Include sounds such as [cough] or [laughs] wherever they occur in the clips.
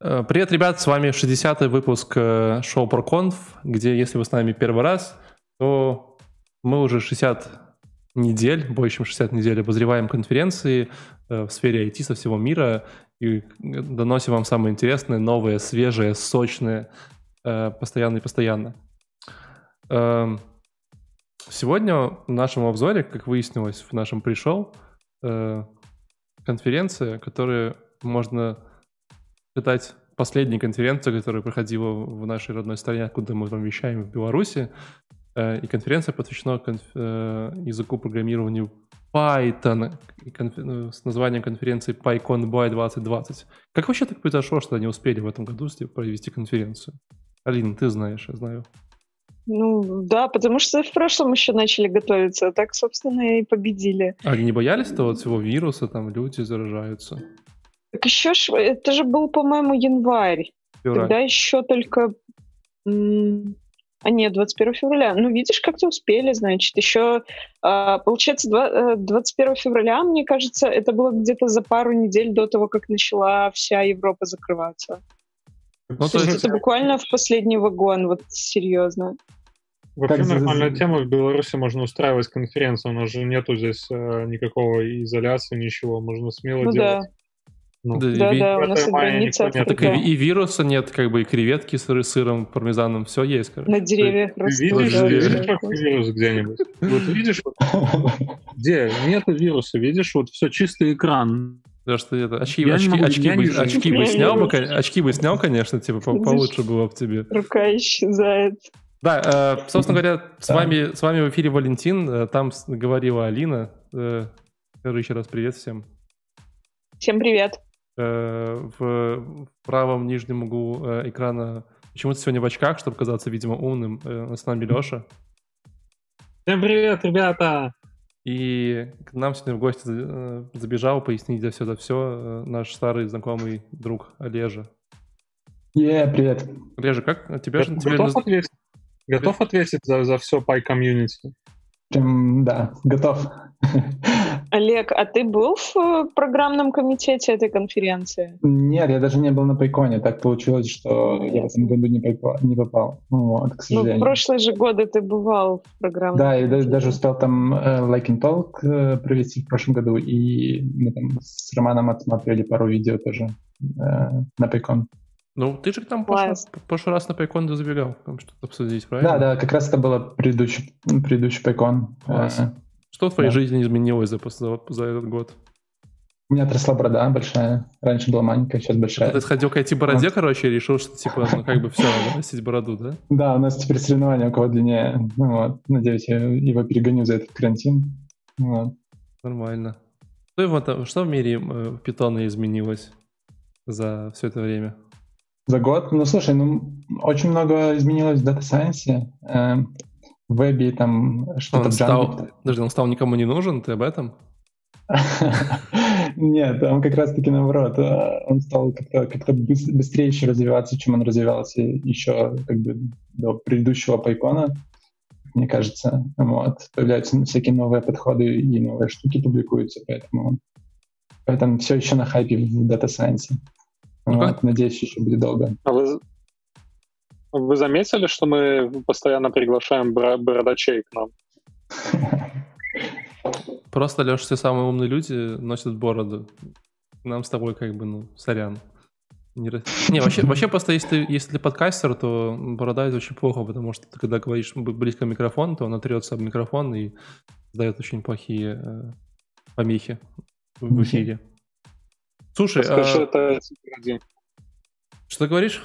Э, привет, ребят, с вами 60-й выпуск э, шоу ProConf, где, если вы с нами первый раз, то мы уже 60 недель, больше чем 60 недель обозреваем конференции э, в сфере IT со всего мира и доносим вам самое интересное, новое, свежее, сочное, постоянно и постоянно. Эм, сегодня в нашем обзоре, как выяснилось в нашем пришел, конференция, которую можно считать последней конференцией, которая проходила в нашей родной стране, откуда мы вам вещаем, в Беларуси. Э, и конференция посвящена конф... Э, языку программирования Python конф... Ну, с названием конференции PyCon Boy 2020. Как вообще так произошло, что они успели в этом году провести конференцию? Алина, ты знаешь, я знаю. Ну, да, потому что в прошлом еще начали готовиться, а так, собственно, и победили. А они не боялись того всего вируса, там люди заражаются? Так еще ж, это же был, по-моему, январь. Февраль. Тогда еще только... А нет, 21 февраля. Ну, видишь, как-то успели, значит. Еще, а, получается, 21 э, февраля, мне кажется, это было где-то за пару недель до того, как начала вся Европа закрываться. Ну, то, то есть это буквально в последний вагон, вот серьезно. Вообще как нормальная за... тема. В Беларуси можно устраивать конференцию, у нас же нету здесь э, никакого изоляции, ничего. Можно смело ну, делать. Да. Ну, да, да, да, у нас и граница Так и, и вируса нет, как бы и креветки с сыром, пармезаном, все есть. Короче. На деревьях растут. Видишь, да, видишь да, вирус где-нибудь? Вот видишь, где нету вируса, видишь, вот все, чистый экран. Да что это, очки, очки, могу, очки, бы, очки бы снял бы, очки бы снял, конечно, типа по, получше было бы тебе. Рука исчезает. Да, э, собственно говоря, с вами, с вами в эфире Валентин, э, там говорила Алина. Э, еще раз привет всем. Всем привет. Э, в правом нижнем углу э, экрана почему-то сегодня в очках, чтобы казаться, видимо, умным. Э, с нами Леша. Всем привет, ребята! И к нам сегодня в гости забежал пояснить за все это все наш старый знакомый друг Олежа. Е, yeah, привет. Олежа, как тебе же... Готов, ответить, готов ответить за, за все Community? Прям, да, готов. Олег, а ты был в э, программном комитете этой конференции? Нет, я даже не был на Пайконе. Так получилось, что я в этом году не, попал. Не попал. Вот, к сожалению. Ну, в прошлые же годы ты бывал в программном Да, и даже, даже успел там uh, Like in Talk uh, провести в прошлом году, и мы там с Романом отсматривали пару видео тоже uh, на Пайкон. Ну, ты же там прошлый, прошлый раз на Пайкон забегал, там что-то обсудить, правильно? Да, да, как раз это было предыдущий, предыдущий Пайкон. Класс. Что в твоей да. жизни изменилось за, за, за этот год? У меня отросла борода большая. Раньше была маленькая, сейчас большая. Ты сходил к IT-бороде, вот. короче, и решил, что типа, ну как бы все, надо носить бороду, да? Да, у нас теперь соревнования, у кого длиннее. Ну вот, надеюсь, я его перегоню за этот карантин. Вот. Нормально. Что, его, что в мире э, питона изменилось за все это время? За год? Ну, слушай, ну, очень много изменилось в Data Science. Э, в вебе там что-то он стал, Подожди, он стал никому не нужен, ты об этом? [laughs] Нет, он как раз-таки наоборот. Э, он стал как-то как быстрее еще развиваться, чем он развивался еще как бы до предыдущего пайкона, мне кажется. Вот. Появляются всякие новые подходы и новые штуки публикуются, поэтому, поэтому все еще на хайпе в Data Science. Ну, вот. Надеюсь, еще будет долго. А вы, вы заметили, что мы постоянно приглашаем бородачей к нам? Просто, Леш, все самые умные люди носят бороду. Нам с тобой как бы, ну, сорян. Не, не вообще, вообще просто если ты, если ты подкастер, то борода это очень плохо, потому что ты когда говоришь близко к микрофону, то он трется об микрофон и дает очень плохие э, помехи в эфире. Слушай, Скажи, а... это Что ты говоришь?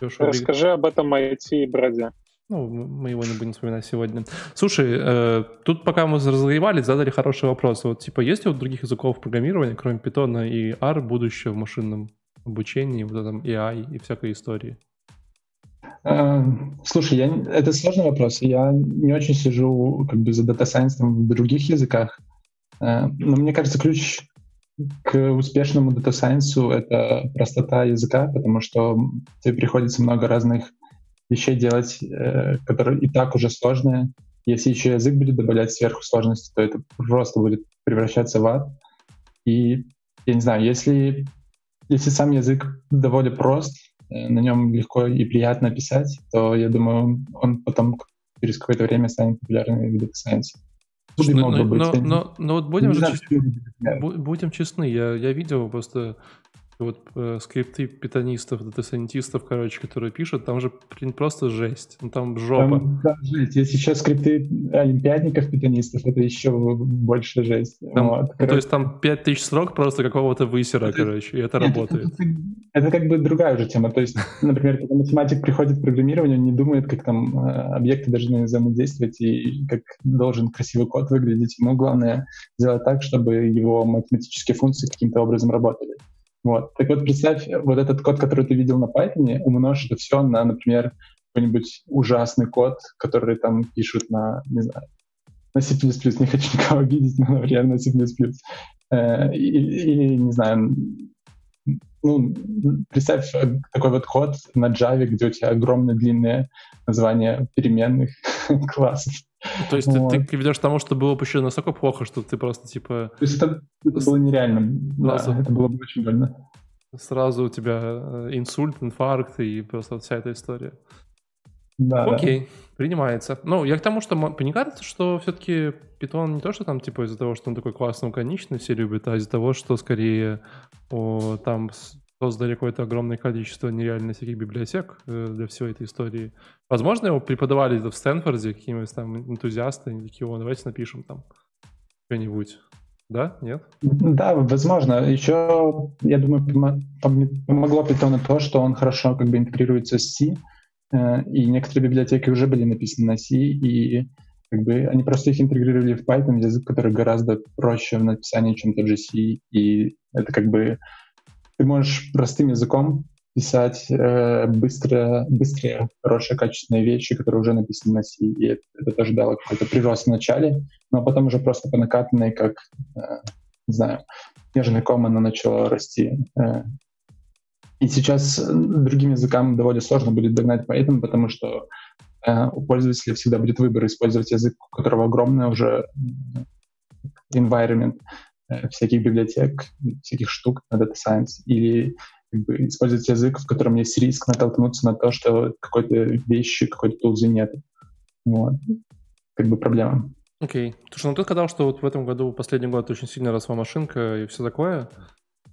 Леша, Расскажи об этом IT-броде. Ну, мы его не будем вспоминать сегодня. Слушай, э, тут пока мы разогревались, задали хороший вопрос. Вот, типа, есть ли у других языков программирования, кроме Python и R, будущее в машинном обучении, вот этом AI и всякой истории? Э, слушай, я, это сложный вопрос. Я не очень сижу как бы за дата сайенс в других языках. Э, но мне кажется, ключ к успешному дата сайенсу это простота языка, потому что тебе приходится много разных вещей делать, э, которые и так уже сложные. Если еще язык будет добавлять сверху сложности, то это просто будет превращаться в ад. И я не знаю, если если сам язык довольно прост, э, на нем легко и приятно писать, то я думаю, он потом через какое-то время станет популярным в Data Science. Но, но, но, но, но вот будем, же, будем честны, я, я видел просто вот э, скрипты питонистов, дата-сайентистов, короче, которые пишут, там же блин, просто жесть. Ну, там жопа. Там, да, жесть. Если сейчас скрипты олимпиадников питонистов, это еще больше жесть. Там, вот, ну, то есть там 5000 строк просто какого-то высера, это, короче, и это нет, работает. Это, это как бы другая уже тема. То есть, например, когда математик приходит в программирование, он не думает, как там э, объекты должны взаимодействовать и как должен красивый код выглядеть. Ему главное сделать так, чтобы его математические функции каким-то образом работали. Вот. Так вот, представь, вот этот код, который ты видел на Python, умножь это все на, например, какой-нибудь ужасный код, который там пишут на, не знаю, на C++, не хочу никого обидеть, но, например, на C++. Э, или, не знаю, ну, представь такой вот код на Java, где у тебя огромные длинные названия переменных [laughs] классов. То есть вот. ты, ты ведешь к тому, что было бы еще настолько плохо, что ты просто типа... То есть это, это было нереально. Да, это было бы очень больно. Сразу у тебя э, инсульт, инфаркт и просто вся эта история. Да, Окей, да. принимается. Ну, я к тому, что мне кажется, что все-таки Python не то, что там типа из-за того, что он такой классный, лаконичный, все любят, а из-за того, что скорее о, там создали какое-то огромное количество нереально всяких библиотек э, для всей этой истории. Возможно, его преподавали в Стэнфорде какие-нибудь там энтузиасты, они такие, о, давайте напишем там что-нибудь. Да? Нет? Да, возможно. Еще, я думаю, помогло Python то, что он хорошо как бы интегрируется с C, э, и некоторые библиотеки уже были написаны на C, и как бы они просто их интегрировали в Python, язык, который гораздо проще в написании, чем тот же C, и это как бы ты можешь простым языком писать э, быстро, быстрые, хорошие, качественные вещи, которые уже написаны на C. И это, это тоже дало какой-то прирост в начале, но потом уже просто по накатанной, как, э, не знаю, снежный ком оно начало расти. Э. И сейчас другим языкам довольно сложно будет догнать поэтому, потому что э, у пользователя всегда будет выбор использовать язык, у которого огромный уже environment, Э, всяких библиотек, всяких штук на Data Science, или как бы, использовать язык, в котором есть риск натолкнуться на то, что какой-то вещи, какой-то тулзы нет. Вот. Как бы проблема. Окей. Okay. Слушай, ну ты сказал, что вот в этом году, последний год, очень сильно росла машинка и все такое,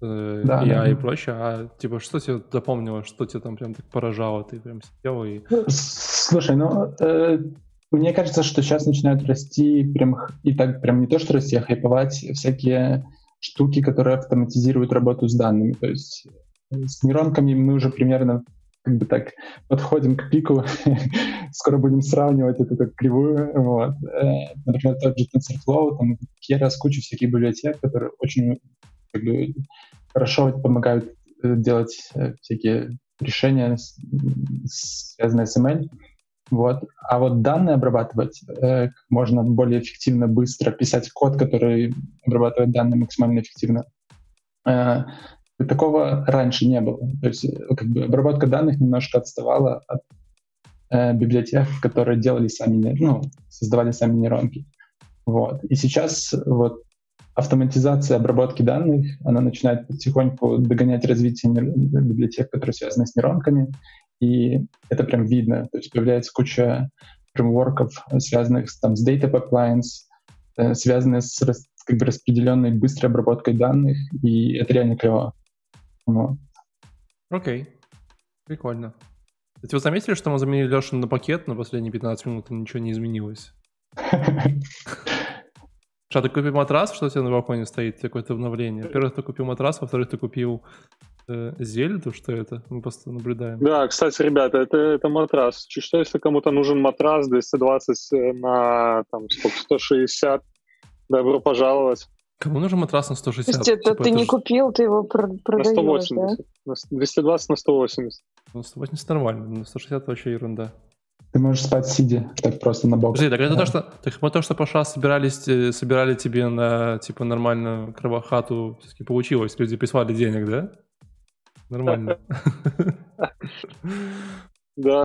э, да, и, да. и прочее. А типа, что тебе запомнилось, что тебе там прям так поражало, ты прям сидел и... Слушай, ну, э, мне кажется, что сейчас начинают расти прям и так прям не то, что расти, а хайповать всякие штуки, которые автоматизируют работу с данными. То есть э, с нейронками мы уже примерно как бы так подходим к пику, [laughs] скоро будем сравнивать эту как кривую. Вот. Э, например, тот же TensorFlow, там Keras, куча всяких библиотек, которые очень как бы, хорошо помогают э, делать всякие решения, связанные с ML. Вот. А вот данные обрабатывать э, можно более эффективно, быстро, писать код, который обрабатывает данные максимально эффективно. Э, такого раньше не было. То есть э, как бы обработка данных немножко отставала от э, библиотек, которые делали сами, ну, создавали сами нейронки. Вот. И сейчас вот автоматизация обработки данных, она начинает потихоньку догонять развитие библиотек, которые связаны с нейронками, и это прям видно. То есть появляется куча фреймворков, связанных с, там, с data pipelines, э, связанных с как бы распределенной быстрой обработкой данных, и это реально клево. Вот. Окей, okay. прикольно. Кстати, вы заметили, что мы заменили Лешу на пакет на последние 15 минут, и ничего не изменилось? [laughs] Что, ты купил матрас, что у тебя на балконе стоит, какое-то обновление? Во-первых, ты купил матрас, во-вторых, ты купил Зельду, что это? Мы просто наблюдаем. Да, кстати, ребята, это, это матрас. Что если кому-то нужен матрас 220 э, на там, сколько, 160, добро пожаловать. Кому нужен матрас на 160? То есть это типа, ты это не ж... купил, ты его продаешь, На 180. Да? 220 на 180. Ну, 180 нормально, на 160 вообще ерунда. Ты можешь спать сидя, так просто на бок. Подожди, так это да. то, что, так мы то, что Паша собирались, э, собирали тебе на, типа, нормальную кровохату, все-таки получилось, люди прислали денег, да? Нормально. [laughs] Да.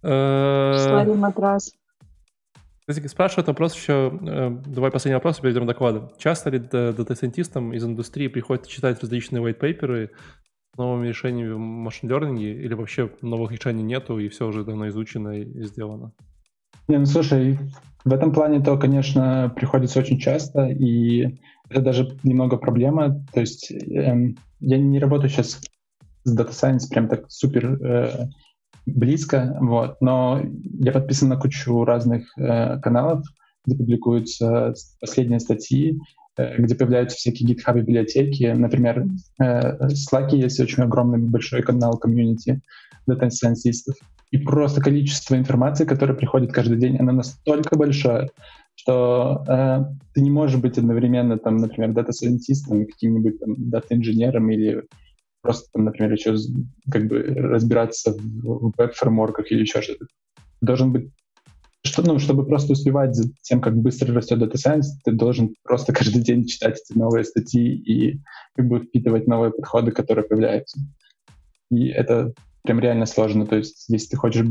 Прислали матрас. Кстати, спрашивают вопрос еще, э, давай последний вопрос, перейдем к докладу. Часто ли дата-сайентистам из индустрии приходится читать различные white paper новыми решениями в машин learning или вообще новых решений нету, и все уже давно изучено и сделано? Не, ну слушай, в этом плане то, конечно, приходится очень часто, и это даже немного проблема. То есть эм, я не работаю сейчас с Data Science прям так супер э, близко, вот, но я подписан на кучу разных э, каналов, где публикуются последние статьи, э, где появляются всякие GitHub библиотеки. Например, э, Slack есть очень огромный большой канал комьюнити data scientist ов. И просто количество информации, которое приходит каждый день, оно настолько большое, что э, ты не можешь быть одновременно, там, например, data scientist ом, каким-нибудь data инженером или просто, там, например, еще как бы разбираться в веб-фреймворках или еще что-то. Должен быть что, ну, чтобы просто успевать за тем, как быстро растет Data Science, ты должен просто [laughs] каждый день читать эти новые статьи и как бы впитывать новые подходы, которые появляются. И это прям реально сложно. То есть, если ты хочешь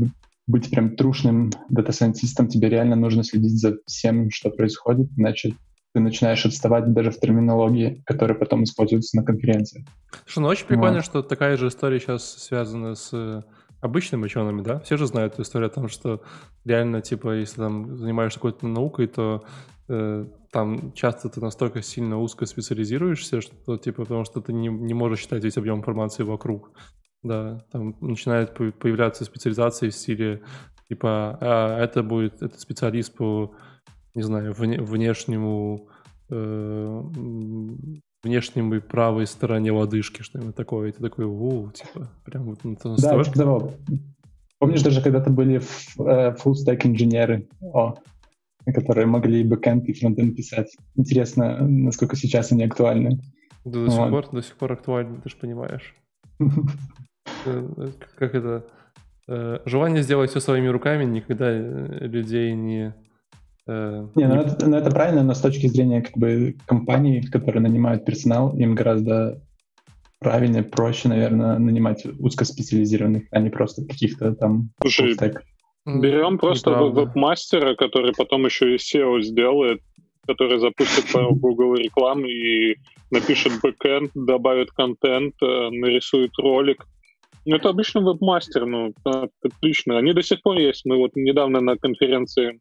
быть прям трушным дата-сайентистом, тебе реально нужно следить за всем, что происходит, иначе ты начинаешь отставать даже в терминологии, которая потом используется на конференции. Слушай, ну очень прикольно, вот. что такая же история сейчас связана с э, обычными учеными, да? Все же знают эту историю о том, что реально, типа, если там занимаешься какой-то наукой, то э, там часто ты настолько сильно узко специализируешься, что, типа, потому что ты не, не можешь считать весь объем информации вокруг. Да, там начинают появляться специализации в стиле, типа, а, это будет, это специалист по, не знаю, вне, внешнему, э, внешней правой стороне лодыжки, что-нибудь такое. И ты такой, у, типа, прям вот на то Да, типа того. Помнишь, даже когда-то были э, full-stack инженеры, о, которые могли бэкэнд и фронтенд писать. Интересно, насколько сейчас они актуальны. Да, до, вот. сих пор, до сих пор актуальны, ты же понимаешь. [laughs] Э, как это, э, желание сделать все своими руками никогда э, людей не... Не, ну это, ну это правильно, но с точки зрения как бы компаний, которые нанимают персонал, им гораздо правильнее, проще, наверное, нанимать узкоспециализированных, а не просто каких-то там... Слушай, берем просто веб-мастера, который потом еще и SEO сделает, который запустит пару [laughs] Google реклам и напишет бэкэнд, добавит контент, нарисует ролик, ну, это обычно веб-мастер, ну, отлично. Они до сих пор есть. Мы вот недавно на конференции,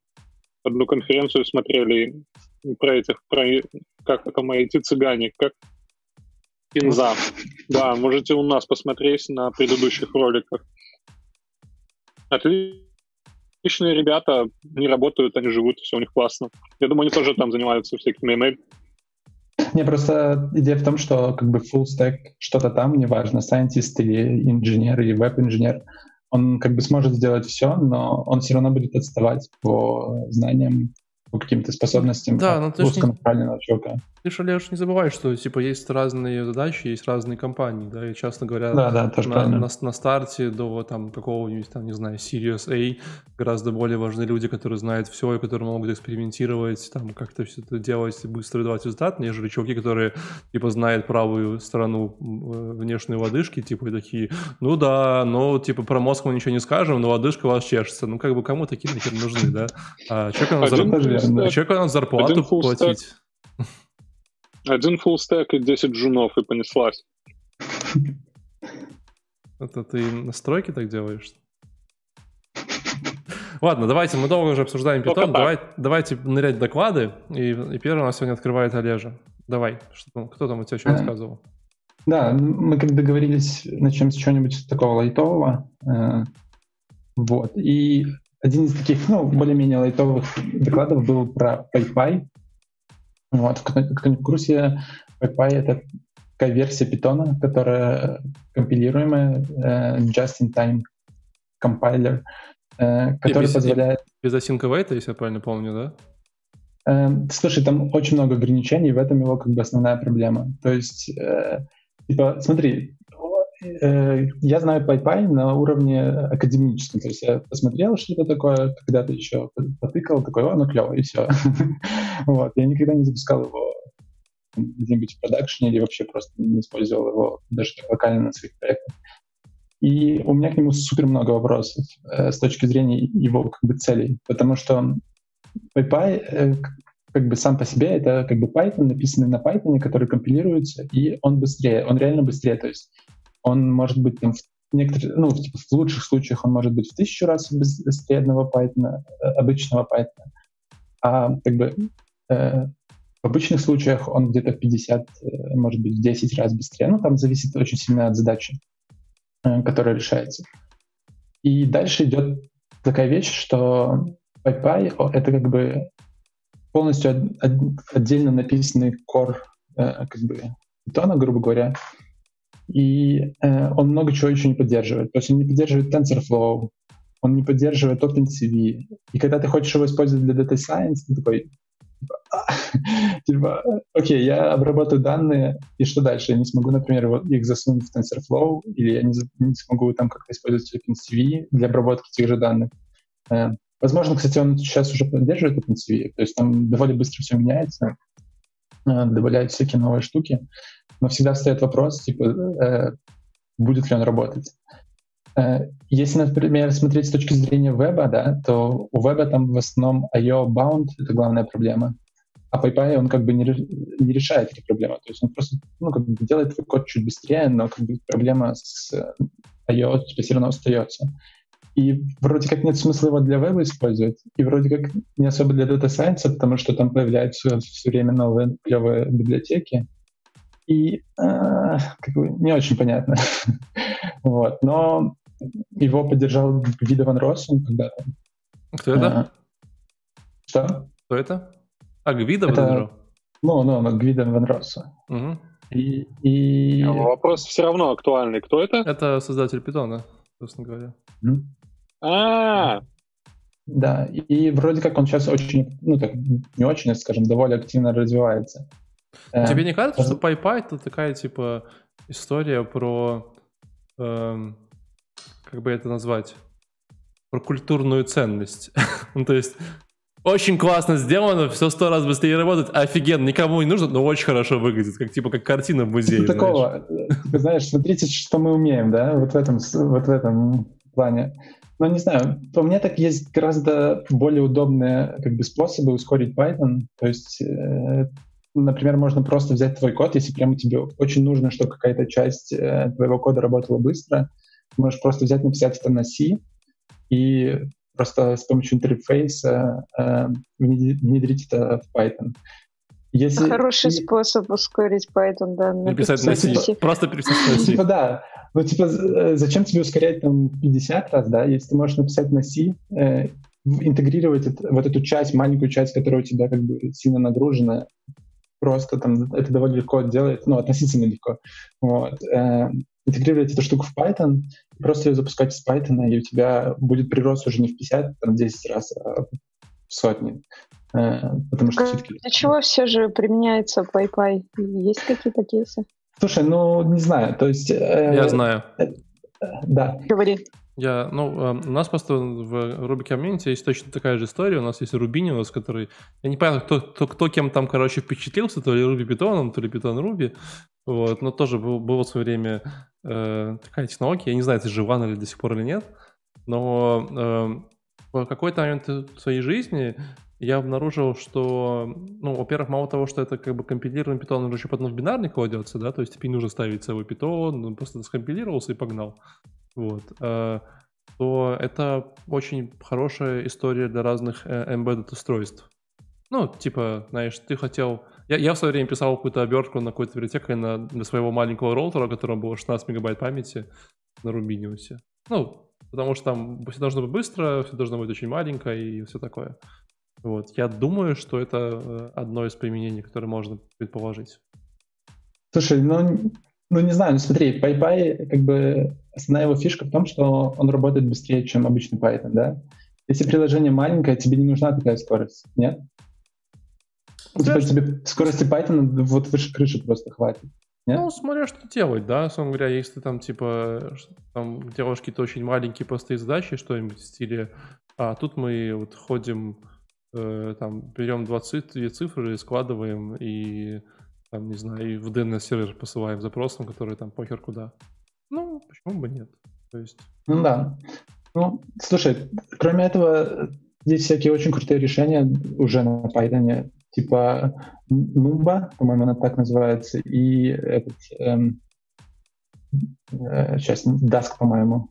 одну конференцию смотрели про этих, про, как там, эти цыгане, как Кинза. [laughs] Да, можете у нас посмотреть на предыдущих роликах. Отличные ребята, они работают, они живут, все у них классно. Я думаю, они тоже там занимаются всякими не, просто идея в том, что как бы full stack что-то там, неважно, scientist или инженер, или веб-инженер, он как бы сможет сделать все, но он все равно будет отставать по знаниям, по каким-то способностям да, но ты узконаправленного не... человека. Ты же, Леш, не забывай, что типа есть разные задачи, есть разные компании, да, и, честно говоря, да, да, тоже на, на, на старте до там какого-нибудь, там, не знаю, Sirius A гораздо более важны люди, которые знают все и которые могут экспериментировать, там, как-то все это делать, быстро давать результат, нежели чуваки, которые, типа, знают правую сторону э, внешней лодыжки, типа, и такие, ну да, ну, типа, про мозг мы ничего не скажем, но лодыжка у вас чешется. Ну, как бы, кому такие нахер нужны, да? А человеку надо, зар... зарплату платить. Один full stack и 10 джунов, и понеслась. Это ты настройки так делаешь? Ладно, давайте, мы долго уже обсуждаем питон. Давай, давайте нырять доклады. И, и первый у нас сегодня открывает Олежа. Давай, что, кто там у тебя что рассказывал? Да, мы как договорились, начнем с чего-нибудь такого лайтового. Э, вот. И один из таких, ну, более-менее лайтовых докладов был про PyPy. Вот, кто не в курсе, PyPy — это такая версия питона, которая компилируемая, э, just-in-time компайлер, э, который без, позволяет... Без async await, если я правильно помню, да? Э, слушай, там очень много ограничений, в этом его как бы основная проблема. То есть, э, типа, смотри, я знаю PyPy на уровне академическом. То есть я посмотрел, что это такое, когда-то еще потыкал, такой, о, ну клево, и все. [laughs] вот. Я никогда не запускал его где-нибудь в продакшене или вообще просто не использовал его даже так локально на своих проектах. И у меня к нему супер много вопросов э, с точки зрения его как бы целей, потому что PyPy э, как бы сам по себе это как бы Python, написанный на Python, который компилируется, и он быстрее, он реально быстрее. То есть он может быть там в некоторых, ну, типа, в лучших случаях он может быть в тысячу раз быстрее одного Python, э, обычного Python, а как бы э, в обычных случаях он где-то 50, э, может быть, в 10 раз быстрее. Ну, там зависит очень сильно от задачи, э, которая решается. И дальше идет такая вещь, что PyPy — это как бы полностью отдельно написанный core э, как бы питона, грубо говоря, и э, он много чего еще не поддерживает. То есть он не поддерживает TensorFlow, он не поддерживает OpenCV. И когда ты хочешь его использовать для Data Science, ты такой, [laughs] типа, окей, я обработаю данные, и что дальше? Я не смогу, например, вот их засунуть в TensorFlow, или я не, не смогу там как-то использовать OpenCV для обработки тех же данных. Э, возможно, кстати, он сейчас уже поддерживает OpenCV, то есть там довольно быстро все меняется, добавляют всякие новые штуки, но всегда встает вопрос, типа, э, будет ли он работать. Э, если, например, смотреть с точки зрения веба, да, то у веба там в основном IO bound — это главная проблема. А PyPy, он как бы не, не решает эти проблемы. То есть он просто ну, как бы делает твой код чуть быстрее, но как бы проблема с IO типа, все равно остается. И вроде как нет смысла его для веба использовать, и вроде как не особо для Data Science, потому что там появляются все время новые клевые библиотеки. И э, как бы не очень понятно. [laughs] вот. Но его поддержал Гвида Ван Россен когда-то. Кто это? А, что? Кто это? А, Гвида это, Ван Ну, ну, ну, Гвида Ван Росса. Угу. И, и... А вопрос все равно актуальный. Кто это? Это создатель питона, собственно говоря. Mm. А, да, и вроде как он сейчас очень, ну так, не очень, скажем, довольно активно развивается. Тебе не кажется, что PyPy это такая, типа, история про эм, как бы это назвать, про культурную ценность. [laughs] ну, то есть очень классно сделано, все сто раз быстрее работает, офигенно, никому не нужно, но очень хорошо выглядит, как типа как картина в музее. Типа такого, ты знаешь, смотрите, что мы умеем, да, вот в этом, вот в этом плане. Но не знаю, по мне так есть гораздо более удобные как бы способы ускорить Python. То есть, э, например, можно просто взять твой код, если прямо тебе очень нужно, чтобы какая-то часть э, твоего кода работала быстро, можешь просто взять, написать это на C и просто с помощью интерфейса э, внедрить это в Python. Если... Хороший и... способ ускорить Python, да. Написать на C. Просто переписать на C. Типа да. Ну, типа, э, зачем тебе ускорять там 50 раз, да, если ты можешь написать на C, э, интегрировать это, вот эту часть, маленькую часть, которая у тебя как бы сильно нагружена, просто там это довольно легко делать, ну, относительно легко. Вот. Э, интегрировать эту штуку в Python, просто ее запускать из Python, и у тебя будет прирост уже не в 50, там, 10 раз, а в сотни. Э, потому что все-таки... Для чего все же применяется PyPy? Есть какие-то кейсы? Слушай, ну, не знаю, то есть... Э, Я знаю. Э, да. Говори. Я, ну, у нас просто в Ruby Community есть точно такая же история. У нас есть Рубиниус, который... Я не понимаю, кто, кто, кто кем там, короче, впечатлился, то ли Ruby Python, то ли Python Ruby. Вот, но тоже был, было в свое время э, такая технология. Я не знаю, это жива она ли до сих пор или нет. Но э, в какой-то момент в своей жизни я обнаружил, что, ну, во-первых, мало того, что это как бы компилированный питон, он еще потом в бинарный кладется, да, то есть тебе не нужно ставить целый питон, он просто скомпилировался и погнал. Вот. Э, то это очень хорошая история для разных э, embedded устройств. Ну, типа, знаешь, ты хотел... Я, я в свое время писал какую-то обертку на какой-то библиотекой на, для своего маленького роутера, у которого было 16 мегабайт памяти на Рубиниусе. Ну, потому что там все должно быть быстро, все должно быть очень маленько и все такое. Вот. Я думаю, что это э, одно из применений, которое можно предположить. Слушай, ну ну, не знаю, ну смотри, PyPy, как бы, основная его фишка в том, что он работает быстрее, чем обычный Python, да? Если приложение маленькое, тебе не нужна такая скорость, нет? Ну, типа, тебе скорости Python вот выше крыши просто хватит. Нет? Ну, смотря что делать, да, собственно говоря, если ты там, типа, там делаешь какие-то очень маленькие простые задачи, что-нибудь в стиле, а тут мы вот ходим, там, берем два цифры, складываем и там, не знаю, и в DNS-сервер посылаем запросом, который там похер куда. Ну, почему бы нет? То есть... Ну да. Ну, слушай, кроме этого, есть всякие очень крутые решения уже на Python, типа Numba, по-моему, она так называется, и этот, эм, сейчас Dask, по-моему.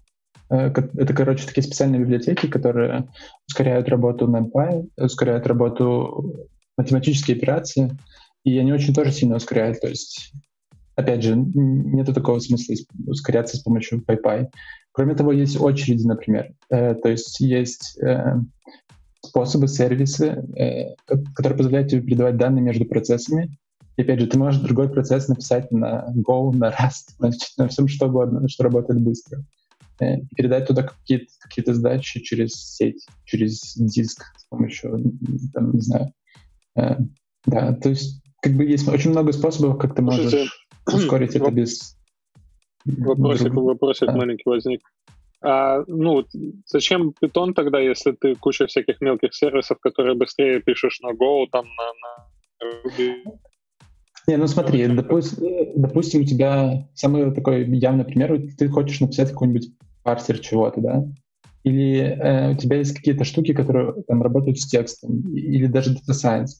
Это, короче, такие специальные библиотеки, которые ускоряют работу NumPy, ускоряют работу математические операции, и они очень тоже сильно ускоряют. То есть, опять же, нет такого смысла ускоряться с помощью PyPy. Кроме того, есть очереди, например. то есть есть способы, сервисы, э, которые позволяют тебе передавать данные между процессами. И опять же, ты можешь другой процесс написать на Go, на Rust, [laughs] на всем что угодно, что работает быстро. Э, и передать туда какие-то какие задачи через сеть, через диск с помощью, там, не знаю. Э, да, то есть как бы есть очень много способов, как ты можешь Слушайте, [clears throat] ускорить это без... Вопросик, вопросик да. маленький возник. А, ну, зачем Python тогда, если ты куча всяких мелких сервисов, которые быстрее пишешь на Go, там, на, на Ruby? Не, ну смотри, допустим, допустим, у тебя самый такой явный пример, ты хочешь написать какой-нибудь парсер чего-то, да? Или э, у тебя есть какие-то штуки, которые там работают с текстом, или даже data science.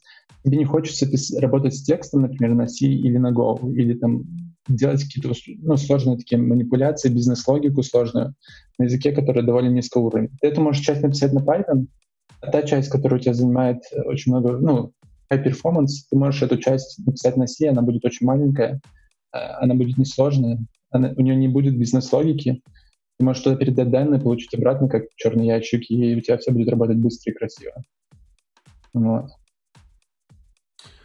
Тебе не хочется работать с текстом, например, на C или на Go, или там делать какие-то ну, сложные такие манипуляции, бизнес-логику сложную на языке, который довольно низкого уровня. Ты это можешь часть написать на Python, а та часть, которая у тебя занимает очень много, ну, high performance, ты можешь эту часть написать на C, она будет очень маленькая, а, она будет несложная, она, у нее не будет бизнес-логики, ты можешь туда передать данные, получить обратно, как черный ящик, и у тебя все будет работать быстро и красиво. Вот.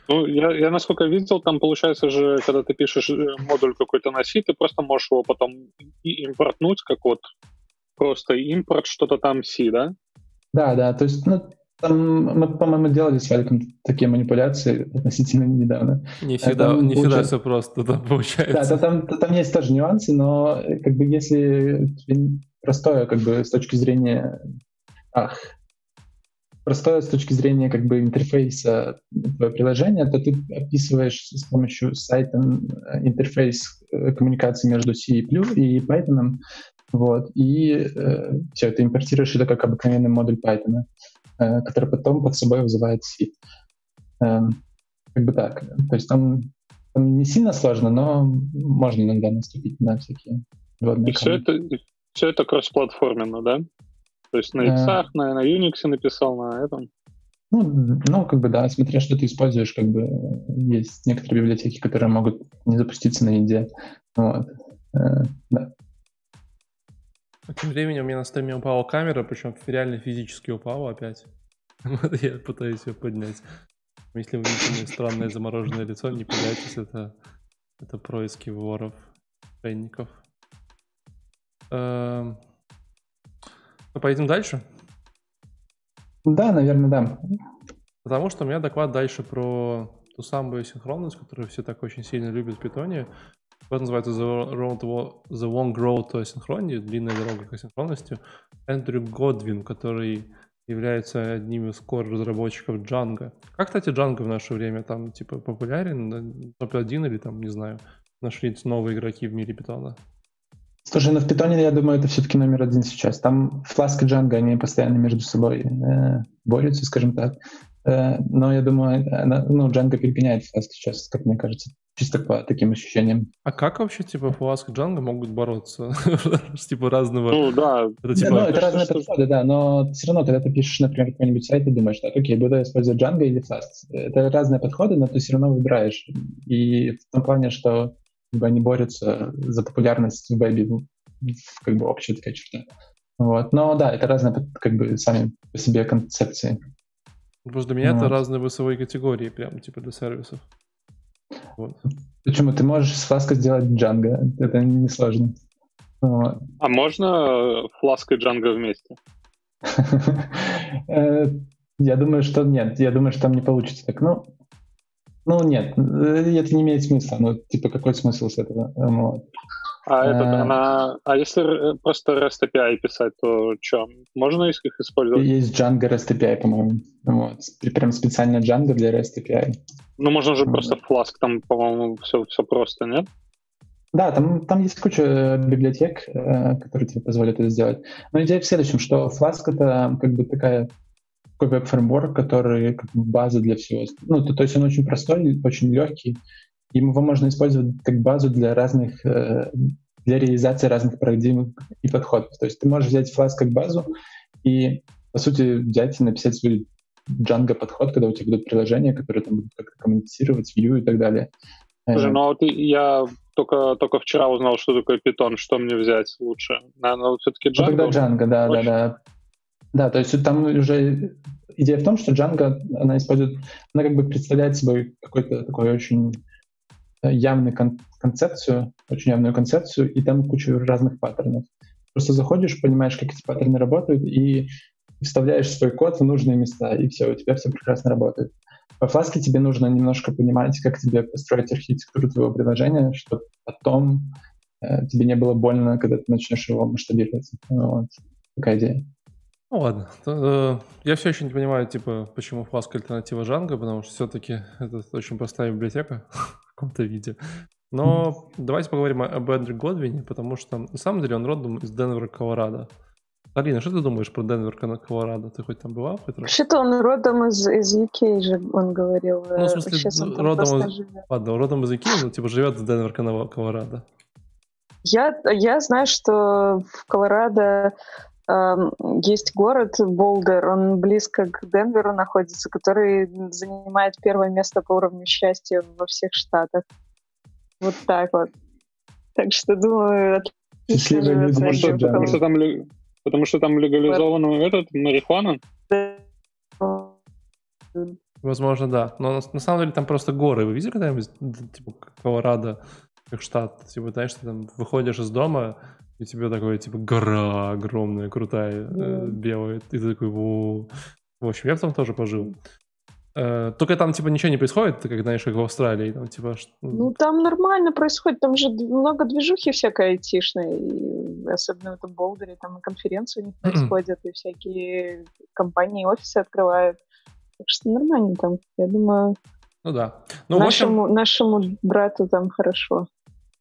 Ну, я, я насколько видел, там получается же, когда ты пишешь э, модуль какой-то на C, ты просто можешь его потом и импортнуть, как вот просто импорт что-то там C, да? Да, да, то есть, ну, там мы, по-моему, делали с Валиком такие манипуляции относительно недавно. Не всегда, там, не всегда все просто да, получается. Да, там, там есть тоже нюансы, но как бы если простое, как бы с точки зрения ах, простое с точки зрения как бы интерфейса твоего приложения, то ты описываешь с помощью сайта э, интерфейс э, коммуникации между C и Python, вот, и э, все, ты импортируешь это как обыкновенный модуль Python, э, который потом под собой вызывает C. Э, как бы так. То есть там, там не сильно сложно, но можно иногда наступить на всякие И все это, все это кроссплатформенно, да? То есть на X, а... на, на Unix написал, на этом. Ну, ну, как бы да, смотря что ты используешь, как бы есть некоторые библиотеки, которые могут не запуститься на Инде. Вот. Э, да. Тем временем у меня на стриме упала камера, причем реально физически упала опять. [laughs] Вот я пытаюсь ее поднять. Если вы видите мое странное замороженное лицо, не пугайтесь, это, это происки воров, шейников. Эм... Ну, поедем дальше? Да, наверное, да. Потому что у меня доклад дальше про ту самую синхронность, которую все так очень сильно любят в питоне. Вот называется The, Road The Long Road to Asynchronity, длинная дорога к асинхронности. Эндрю Годвин, который является одним из core разработчиков Django. Как, кстати, Django в наше время там, типа, популярен? Топ-1 или там, не знаю, нашли новые игроки в мире питона? Слушай, ну в питоне, я думаю, это все-таки номер один сейчас. Там Flask и Django, они постоянно между собой э, борются, скажем так. Э, но я думаю, она, ну, Django перегоняет Flask сейчас, как мне кажется. Чисто по таким ощущениям. А как вообще, типа, Flask и Django могут бороться? [laughs] типа, разного... Ну, да. Это, типа... ну, это разные подходы, да, но все равно, когда ты пишешь, например, какой-нибудь сайт, ты думаешь, так, окей, буду использовать Django или Flask. Это разные подходы, но ты все равно выбираешь. И в том плане, что как бы они борются за популярность в вебе, как бы общая такая черта. Вот. Но да, это разные как бы сами по себе концепции. Просто для меня вот. это разные высовые категории, прям типа для сервисов. Вот. Почему? Ты можешь с Flask сделать Django, это не сложно. Вот. А можно Flask и Django вместе? [laughs] Э, я думаю, что нет. Я думаю, что там не получится так. Ну, ну нет, э, это не имеет смысла. Ну, типа, какой смысл с этого? Вот. А, этот, а... Она... а если э, просто REST API писать, то что, можно их использовать? Есть Django REST API, по-моему. Вот. Прям специально Django для REST API. Ну, можно же вот. просто Flask, там, по-моему, все, все просто, нет? Да, там, там есть куча э, библиотек, э, которые тебе позволят это сделать. Но идея в следующем, что Flask — это как бы такая такой веб-фреймворк, который как база для всего. Ну, то, то есть он очень простой, очень легкий, его можно использовать как базу для разных э, для реализации разных парадигм и подходов. То есть ты можешь взять Flask как базу и, по сути, взять и написать свой Django подход, когда у тебя будут приложения, которые там будут как-то коммуницировать, view и так далее. Слушай, ну вот я только, только вчера узнал, что такое Python, что мне взять лучше? Наверное, все-таки Django? Ну, тогда Django, да, Очень... да, да. Да, то есть там уже идея в том, что Django, она использует, она как бы представляет собой какой-то такой очень явную кон- концепцию, очень явную концепцию, и там куча разных паттернов. Просто заходишь, понимаешь, как эти паттерны работают, и вставляешь свой код в нужные места, и все, у тебя все прекрасно работает. По фласке тебе нужно немножко понимать, как тебе построить архитектуру твоего приложения, чтобы потом э, тебе не было больно, когда ты начнешь его масштабировать. Вот. Такая идея. Ну ладно. Э, я все еще не понимаю, типа, почему Flask альтернатива Django, потому что все-таки это очень простая библиотека каком-то виде. Но mm-hmm. давайте поговорим об Эндрю Годвине, потому что на самом деле он родом из Денвера, Колорадо. Алина, что ты думаешь про Денвер, Колорадо? Ты хоть там была? Что-то он родом из, из UK же, он говорил. Ну, в смысле, Сейчас он родом из... Ладно, родом из UK, но типа живет в Денвер, Колорадо. Я, я знаю, что в Колорадо э, есть город Болдер, он близко к Денверу находится, который занимает первое место по уровню счастья во всех штатах. Вот так вот. Так что, думаю, отлично живет потому, что там, потому что там легализован этот марихуана. Возможно, да. Но на, на самом деле там просто горы. Вы видели когда-нибудь, типа, Колорадо, как штат? Типа, знаешь, ты там выходишь из дома, и тебе такое, типа, гора огромная, крутая, э, белая. И ты такой, Во". В общем, я в том тоже пожил. Э, только там, типа, ничего не происходит, как, знаешь, как в Австралии. Там, типа, что... Ну, там нормально происходит. Там же много движухи всякой айтишной. И особенно в этом Болдере. Там и конференции у них [clears throat] происходят, и всякие компании, офисы открывают. Так что нормально там. Я думаю, ну да. Ну, нашему, общем... нашему брату там хорошо.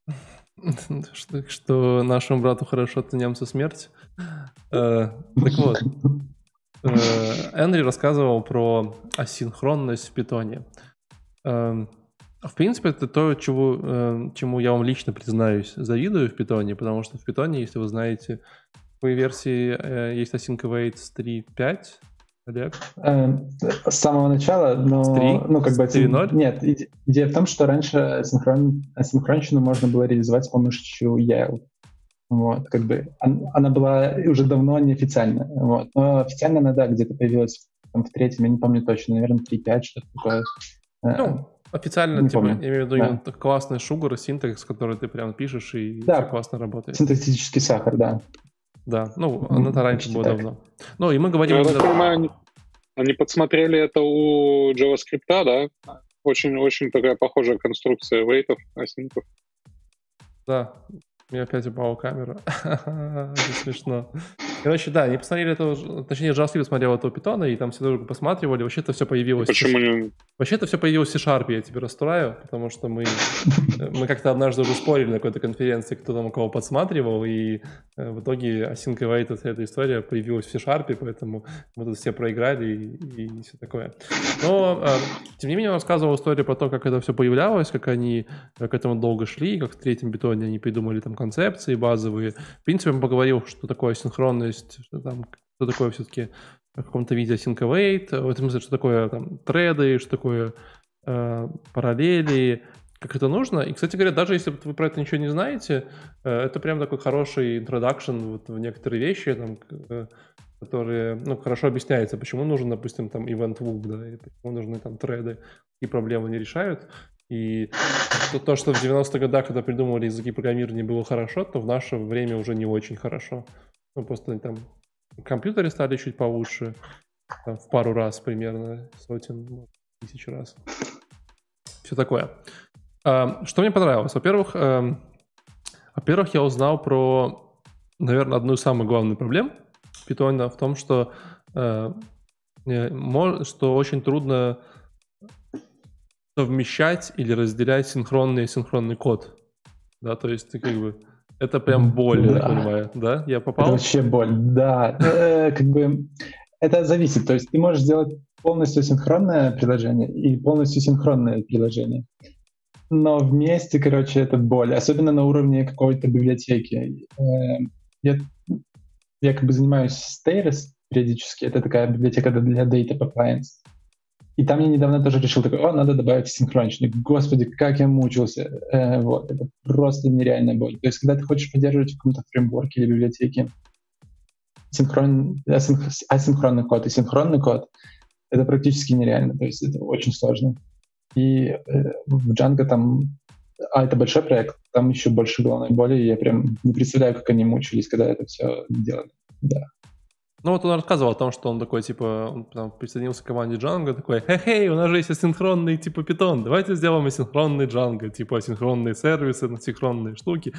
[laughs] [laughs] Что, что нашему брату хорошо, то немцу смерть. Э, так вот, э, Энри рассказывал про асинхронность в питоне. Э, в принципе, это то, чего, э, чему я вам лично признаюсь, завидую в питоне, потому что в питоне, если вы знаете, в версии э, есть async await 3.5, Олег? Э, с самого начала, но... С 3? Ну, как бы... 3.0? Нет, идея в том, что раньше асинхрон... асинхронщину можно было реализовать с помощью Yale. Вот, как бы она была уже давно неофициальная. Вот. Но официально она, да, где-то появилась там, в третьем, я не помню точно, наверное, 3.5, что-то такое. Э, ну, официально, не типа, помню. я имею в виду да. классный шугар, синтекс, который ты прям пишешь, и да. все классно работает. Синтетический сахар, да. Да, ну, mm, это раньше было так. давно. Ну, и мы говорим... Я так понимаю, они, они подсмотрели это у JavaScript, да? Очень, очень такая похожая конструкция вейтов, асинков. Да, у меня опять упала камера. [laughs] Это смешно. Короче, да, они посмотрели это, точнее, JavaScript смотрел этого питона, и там все друг посматривали. Вообще это все появилось... Почему не... Вообще это все появилось в C-Sharp, я тебе расстраиваю, потому что мы, мы как-то однажды уже спорили на какой-то конференции, кто там у кого подсматривал, и э, в итоге async await, эта история появилась в C-Sharp, поэтому мы тут все проиграли и, и все такое. Но, э, тем не менее, он рассказывал историю про то, как это все появлялось, как они к этому долго шли, как в третьем питоне они придумали там концепции базовые. В принципе, он поговорил, что такое синхронность есть что, там, что такое все-таки в каком-то виде async await, в этом смысле, что такое там треды, что такое э, параллели, как это нужно. И, кстати говоря, даже если вы про это ничего не знаете, э, это прям такой хороший introduction вот в некоторые вещи, там, э, которые, ну, хорошо объясняется, почему нужен, допустим, там event loop, да, или почему нужны там треды, и проблемы не решают. И то, то, что в 90-х годах, когда придумывали языки программирования, было хорошо, то в наше время уже не очень хорошо. Ну, просто там компьютеры стали чуть получше, там, в пару раз примерно, сотен, ну, тысяч раз. Все такое. А, что мне понравилось? Во-первых, а, во-первых, я узнал про, наверное, одну из самых главных проблем Python в том, что, а, что очень трудно совмещать или разделять синхронный и асинхронный код. Да, то есть ты как бы это прям боль, да. я понимаю, да? Я попал? Это вообще боль, да. Э, как бы это зависит. То есть ты можешь сделать полностью синхронное приложение и полностью синхронное приложение. но вместе, короче, это боль, особенно на уровне какой-то библиотеки. Э, я, я как бы занимаюсь Stairs периодически, это такая библиотека для Data Pipelines. И там я недавно тоже решил такой, о, надо добавить синхроничник. Господи, как я мучился. Э, вот, это просто нереальная боль. То есть, когда ты хочешь поддерживать в каком-то фреймворке или библиотеке синхрон, асинх, асинхронный код и синхронный код, это практически нереально. То есть это очень сложно. И э, в Django там, а это большой проект, там еще больше головной боли, и я прям не представляю, как они мучились, когда это все делали. Да. Ну вот он рассказывал о том, что он такой, типа, он там присоединился к команде Django, такой, хей-хей, у нас же есть асинхронный, типа, питон, давайте сделаем асинхронный Django, типа, асинхронные сервисы, асинхронные штуки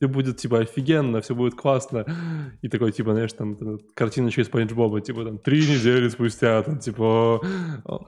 все будет, типа, офигенно, все будет классно. И такой, типа, знаешь, там, картиночка из Пейндж Боба, типа, там, три недели спустя, там, типа...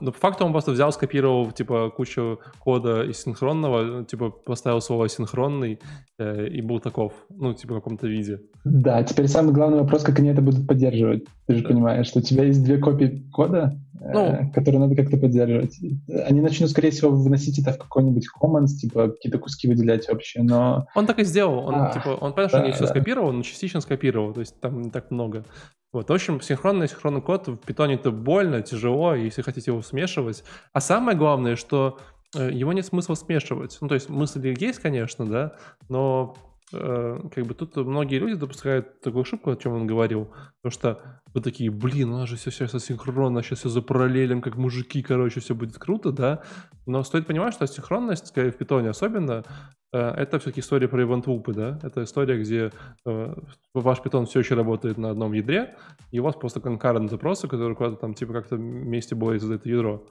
Но по факту он просто взял, скопировал, типа, кучу кода из синхронного, типа, поставил слово синхронный э, и был таков, ну, типа, в каком-то виде. Да, теперь самый главный вопрос, как они это будут поддерживать. Ты же да. понимаешь, что у тебя есть две копии кода, ну, э, которые надо как-то поддерживать. Они начнут, скорее всего, выносить это в какой-нибудь commons, типа какие-то куски выделять вообще, но... Он так и сделал. Он, а, типа, он понял, да, что все да. скопировал, но частично скопировал, то есть там не так много. Вот, в общем, синхронный синхронный код в питоне это больно, тяжело, если хотите его смешивать. А самое главное, что э, его нет смысла смешивать. Ну, то есть мысли есть, конечно, да, но как бы тут многие люди допускают такую ошибку, о чем он говорил, потому что вы такие, блин, у нас же все сейчас асинхронно, сейчас все запараллелим, как мужики, короче, все будет круто, да, но стоит понимать, что асинхронность, в питоне особенно, э, это все-таки история про event лупы, да, это история, где э, ваш питон все еще работает на одном ядре, и у вас просто конкурент запросы, которые куда-то там типа как-то вместе было из это ядро.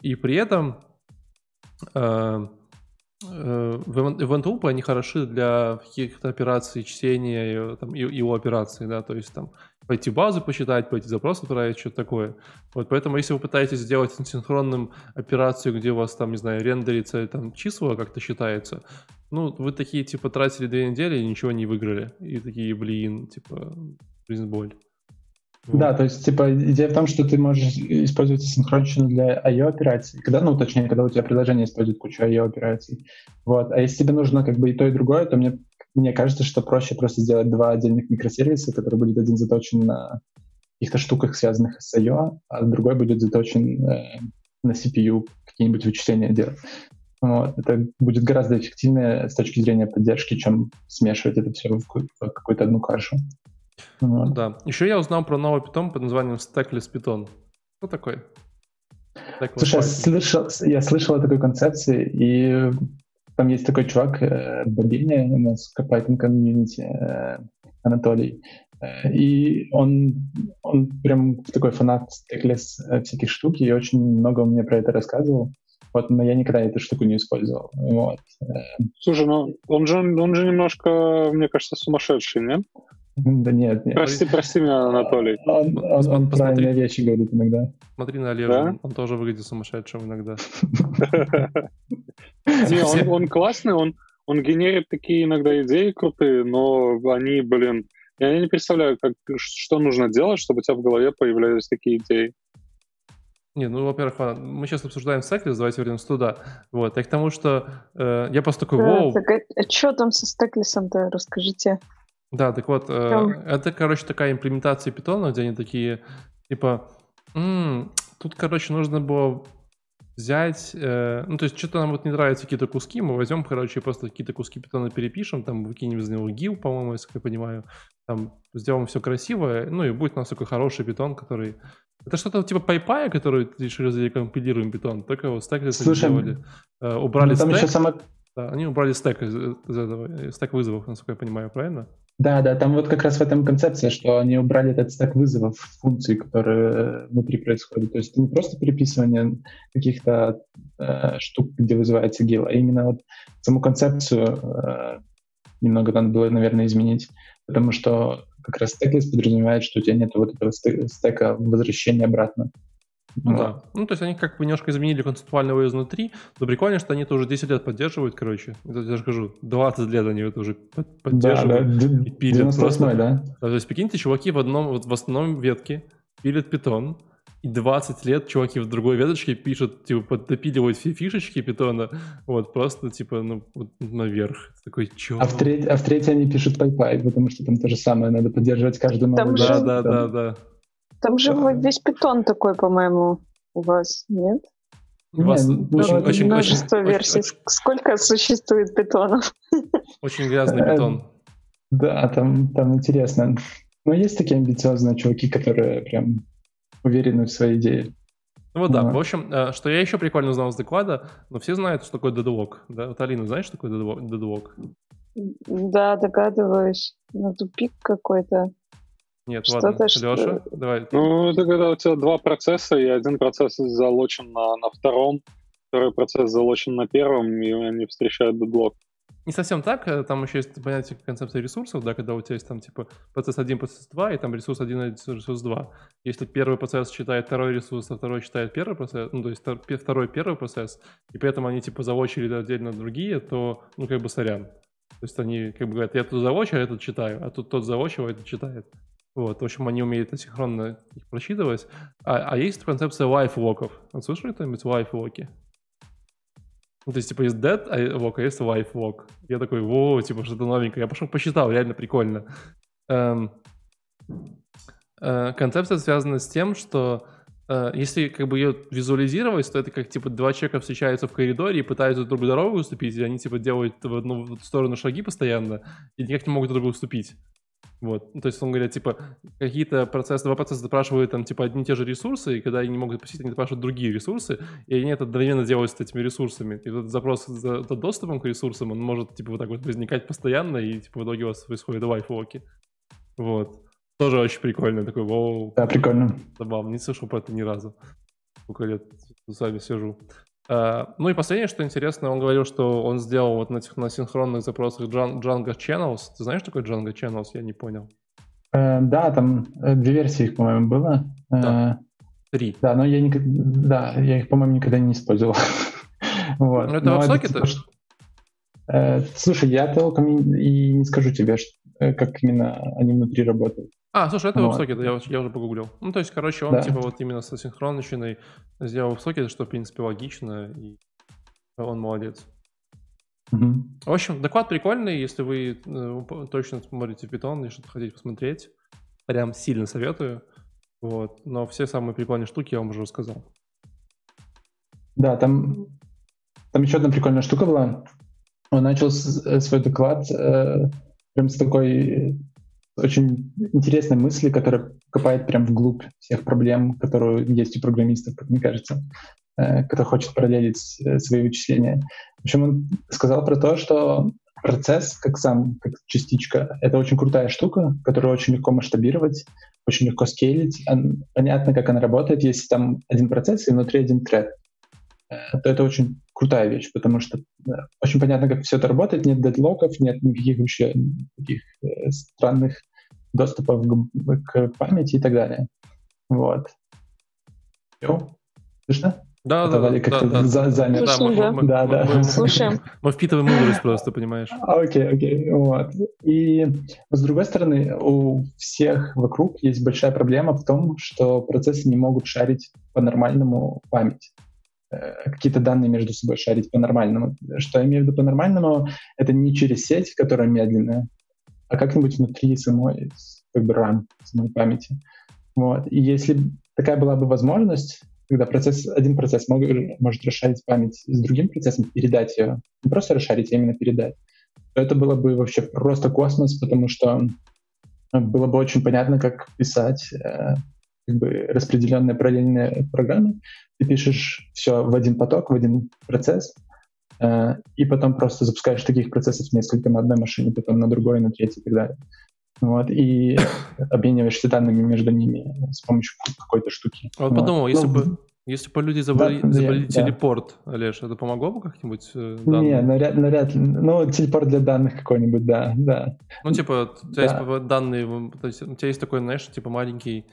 И при этом Э, Event они хороши для каких-то операций чтения там, и, его операций, да, то есть там пойти базу почитать, пойти запрос отправить, что-то такое. Вот поэтому, если вы пытаетесь сделать синхронным операцию, где у вас там, не знаю, рендерится там числа как-то считается, ну, вы такие, типа, тратили две недели и ничего не выиграли. И такие, блин, типа, жизнь боль. Да, то есть, типа, идея в том, что ты можешь использовать синхронщину для IO-операций, когда, ну, точнее, когда у тебя приложение использует кучу IO-операций. Вот. А если тебе нужно как бы и то, и другое, то мне, мне кажется, что проще просто сделать два отдельных микросервиса, который будет один заточен на каких-то штуках, связанных с IO, а другой будет заточен э, на CPU, какие-нибудь вычисления делать. Вот. Это будет гораздо эффективнее с точки зрения поддержки, чем смешивать это все в какую-то одну кашу. Вот. Да. Еще я узнал про новый питон под названием Stackless Python. Что такое? Stackless Слушай, я слышал, я слышал о такой концепции, и там есть такой чувак, э, Бобиня, у нас в Python комьюнити, э, Анатолий, э, и он, он прям такой фанат Stackless всяких штук, и очень много мне про это рассказывал. Вот, но я никогда эту штуку не использовал. Вот. Слушай, ну он же, он же немножко, мне кажется, сумасшедший, нет? Да нет, нет. Прости, прости меня, Анатолий. Он, он, он правильные вещи говорит иногда. Смотри на Олежа, да? он тоже выглядит сумасшедшим иногда. [laughs] Не, он классный, он он генерит такие иногда идеи крутые, но они, блин, я не представляю, как, что нужно делать, чтобы у тебя в голове появлялись такие идеи. Не, ну, во-первых, мы сейчас обсуждаем стеклис, давайте вернемся туда. Вот, и к тому, что э, я просто такой, воу. Так, а, а что там со стеклисом-то, расскажите. Да, так вот, э, это, короче, такая имплементация питона, где они такие, типа, м-м, тут, короче, нужно было взять, э, ну, то есть что-то нам вот не нравятся какие-то куски, мы возьмем, короче, просто какие-то куски питона перепишем, там выкинем из него гил, по-моему, если я понимаю, там сделаем все красиво, ну, и будет у нас такой хороший питон, который... Это что-то типа PyPy, который решили закомпилируем питон, только вот стек сделали. Э, убрали ну, там стек. Еще сама... Да, они убрали стек из, из этого, э, стек вызовов, насколько я понимаю, правильно? Да, да, там вот как раз в этом концепция, что они убрали этот стек вызовов функций, которые внутри происходят. То есть это не просто переписывание каких-то э, штук, где вызывается гил, а именно вот саму концепцию э, немного надо было, наверное, изменить, потому что как раз стеклес подразумевает, что у тебя нет вот этого стека возвращения обратно. Ну, да. Ну, то есть они как бы немножко изменили концептуально его изнутри, но прикольно, что они это уже 10 лет поддерживают, короче. Это, я же скажу, 20 лет они это уже поддерживают. Да, да. И пилят просто. да? да? То есть, прикиньте, чуваки в одном, вот в основном ветке пилят питон, и 20 лет чуваки в другой веточке пишут, типа, подтопиливают все фишечки питона, вот, просто, типа, ну, вот наверх. Такой, чё? А в, треть, а в третьей они пишут PyPy, потому что там то же самое, надо поддерживать каждый новый. Там да, да, да, да. Там же да. весь питон такой, по-моему, у вас, нет? У вас Нет, ну, очень, очень, множество очень, версий. Очень, Сколько существует питонов? Очень грязный э, питон. Да, там, там интересно. Но есть такие амбициозные чуваки, которые прям уверены в своей идее. Ну вот да, в общем, э, что я еще прикольно узнал из доклада, но все знают, что такое deadlock, да? Вот Алина, знаешь, что такое deadlock? Да, догадываюсь. Ну, тупик какой-то. Нет, что ладно, что... Леша, давай. Ну, это когда у тебя два процесса, и один процесс залочен на, на втором, второй процесс залочен на первом, и они встречают дедлок. Не совсем так, э, там еще есть понятие концепции ресурсов, да, когда у тебя есть там типа процесс 1, процесс 2, и там ресурс 1 и ресурс 2. Если первый процесс читает второй ресурс, а второй читает первый процесс, ну, то есть второй первый процесс, и при этом они типа заочили отдельно другие, то, ну, как бы сорян. То есть они как бы говорят, я тут завочу, а этот читаю, а тут тот завочил, а этот читает. Вот, в общем, они умеют асинхронно их просчитывать. А, а есть концепция life-локов. Слышали кто-нибудь life-локи? Ну, то есть, типа, есть dead walk, а есть life walk. Я такой, о, типа, что-то новенькое. Я пошел посчитал, реально прикольно. Эм, э, концепция связана с тем, что э, если как бы ее визуализировать, то это как, типа, два человека встречаются в коридоре и пытаются друг дорогу уступить, и они, типа, делают в одну сторону шаги постоянно, и никак не могут друг другу уступить. Вот. Ну, то есть, он говорит, типа, какие-то процессы, два процесса запрашивают там, типа, одни и те же ресурсы, и когда они не могут посетить, они запрашивают другие ресурсы, и они это одновременно делают с этими ресурсами. И этот запрос за, за доступом к ресурсам, он может, типа, вот так вот возникать постоянно, и, типа, в итоге у вас происходит лайфвоки. Вот. Тоже очень прикольно. Такой, вау. Да, прикольно. Забавно. Не слышал про это ни разу. Сколько лет с вами сижу. А, ну и последнее, что интересно, он говорил, что он сделал вот на, этих, на синхронных запросах Django Channels. Ты знаешь, что такое Django Channels? Я не понял. Э, да, там э, две версии их, по-моему, было. Да. Э, Три. Да, но я, не, да, я их, по-моему, никогда не использовал. [laughs] вот. Ну это но веб типа, э, Слушай, я толком и не скажу тебе, что, э, как именно они внутри работают. А, слушай, это вот. WebSocket, я, я уже погуглил. Ну, то есть, короче, он да. типа вот именно со синхронщиной сделал WebSocket, что, в принципе, логично, и он молодец. Угу. В общем, доклад прикольный, если вы э, точно смотрите Python и что-то хотите посмотреть, прям сильно советую. Вот. Но все самые прикольные штуки я вам уже рассказал. Да, там, там еще одна прикольная штука была. Он начал с, э, свой доклад э, прям с такой очень интересной мысли, которая копает прям вглубь всех проблем, которые есть у программистов, как мне кажется, э, кто хочет параллелить э, свои вычисления. В общем, он сказал про то, что процесс, как сам, как частичка, это очень крутая штука, которую очень легко масштабировать, очень легко скейлить. Понятно, как она работает, если там один процесс и внутри один тред. То это очень крутая вещь, потому что да, очень понятно, как все это работает, нет дедлоков, нет никаких вообще таких э, странных доступов к, к памяти и так далее. Вот. Все? Слышно? Да, да, да, как-то да, да, замер. Да, мы, да, да, да. Мы, Слушаем. Мы впитываем мудрость просто, понимаешь? [laughs] Окей, окей, вот. И с другой стороны, у всех вокруг есть большая проблема в том, что процессы не могут шарить по-нормальному память. Э, какие-то данные между собой шарить по-нормальному. Что я имею в виду по-нормальному, это не через сеть, которая медленная, а как-нибудь внутри самой как бы RAM, самой памяти. Вот. И если такая была бы возможность, когда процесс, один процесс мог, может расшарить память с другим процессом, передать ее, не просто расшарить, а именно передать, то это было бы вообще просто космос, потому что было бы очень понятно, как писать э, как бы распределенные параллельные программы, ты пишешь все в один поток, в один процесс, э, и потом просто запускаешь таких процессов несколько на одной машине, потом на другой, на третьей и так далее. Вот, и [coughs] обмениваешься данными между ними с помощью какой-то штуки. Вот, вот. подумал, если ну, бы если бы люди забыли, да, забыли да. телепорт, Олеж, это помогло бы как-нибудь? Э, Не, навряд, навряд ли. Ну, телепорт для данных какой-нибудь, да, да. Ну, типа, у тебя да. есть данные, то есть у тебя есть такой, знаешь, типа маленький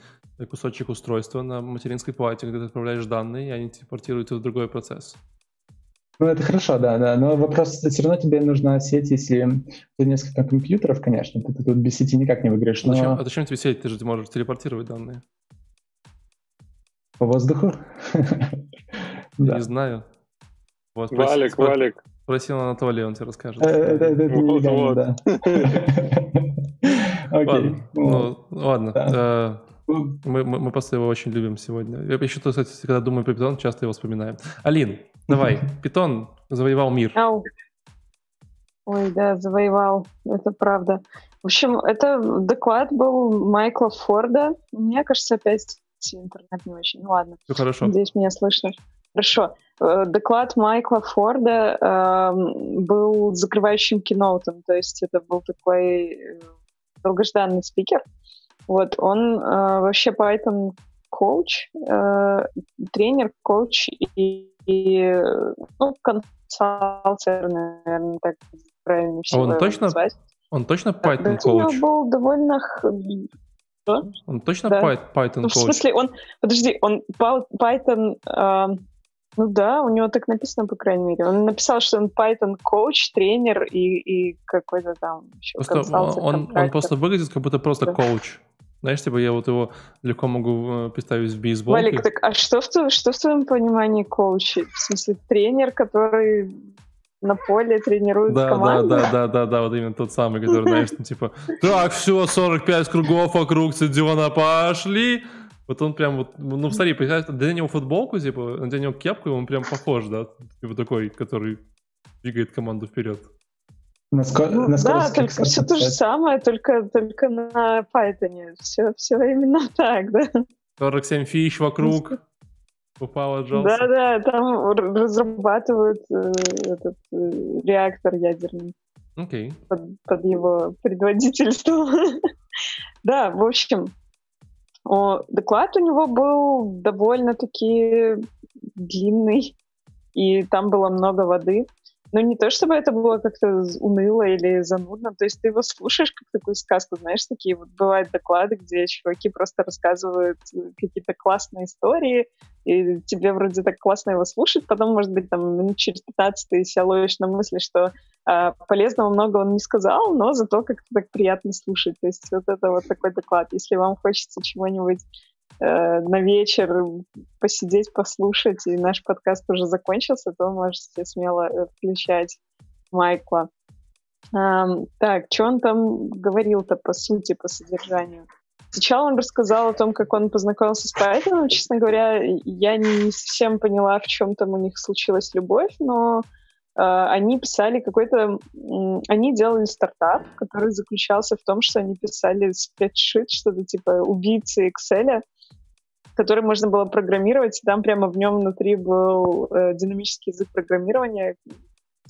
кусочек устройства на материнской плате, где ты отправляешь данные, и они телепортируются в другой процесс. Ну, это хорошо, да, да. Но вопрос, все равно тебе нужна сеть, если ты несколько компьютеров, конечно, ты, ты тут без сети никак не выиграешь. Но... А, зачем, а зачем тебе сеть? Ты же можешь телепортировать данные. По воздуху? Не знаю. Валик, Валик. Спросил Анатолий, он тебе расскажет. Э, это нелегально, да. [laughs] Окей. Ну, ладно. Мы, мы, мы просто его очень любим сегодня. Я еще, кстати, когда думаю про питон, часто его вспоминаем. Алин, давай. Питон завоевал мир. Ау. Ой, да, завоевал. Это правда. В общем, это доклад был Майкла Форда. Мне кажется, опять интернет не очень. Ну ладно. Все хорошо. Надеюсь, меня слышно. Хорошо. Э, доклад Майкла Форда э, был закрывающим киноутом, то есть это был такой э, долгожданный спикер. Вот, он э, вообще Python коуч, э, тренер, коуч и, и ну, консалтер, наверное, так правильно все а он точно, назвать. Он точно Python коуч? Он был довольно... Что? Он точно да. Python ну, В смысле, он... Подожди, он Python... Э, ну да, у него так написано, по крайней мере. Он написал, что он Python коуч, тренер и, и какой-то там еще просто он, он просто выглядит как будто просто да. коуч. Знаешь, типа я вот его легко могу э, представить в бейсболке. Валик, так а что в, что в твоем понимании коучи? В смысле, тренер, который на поле тренирует да, команду? Да, да, да, да, да, вот именно тот самый, который, [laughs] знаешь, там, типа, так, все, 45 кругов вокруг стадиона, пошли! Вот он прям вот, ну, смотри, для него футболку, типа, для него кепку, он прям похож, да? Типа такой, который двигает команду вперед. Насколько, ну, да, только все то же самое, только, только на Python. Все, все именно [laughs] так, да. 47 фич вокруг. Упал, отжался. Да-да, там разрабатывают э, этот э, реактор ядерный. Окей. Okay. Под, под его предводительством. [laughs] да, в общем, о, доклад у него был довольно-таки длинный, и там было много воды. Ну, не то чтобы это было как-то уныло или занудно, то есть ты его слушаешь как такую сказку, знаешь, такие вот бывают доклады, где чуваки просто рассказывают какие-то классные истории, и тебе вроде так классно его слушать, потом, может быть, там минут через 15 ты себя ловишь на мысли, что э, полезного много он не сказал, но зато как-то так приятно слушать. То есть вот это вот такой доклад. Если вам хочется чего-нибудь э, на вечер посидеть, послушать, и наш подкаст уже закончился, то можете смело э, включать Майкла. Так, что он там говорил-то по сути, по содержанию? Сначала он рассказал о том, как он познакомился с Python. Честно говоря, я не совсем поняла, в чем там у них случилась любовь, но э, они писали какой-то... Э, они делали стартап, который заключался в том, что они писали спредшит, что-то типа убийцы Excel, который можно было программировать, и там прямо в нем внутри был э, динамический язык программирования,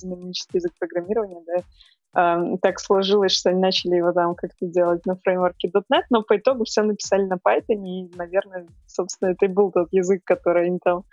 динамический язык программирования, да, э, так сложилось, что они начали его там как-то делать на фреймворке .NET, но по итогу все написали на Python, и, наверное, собственно, это и был тот язык, который они там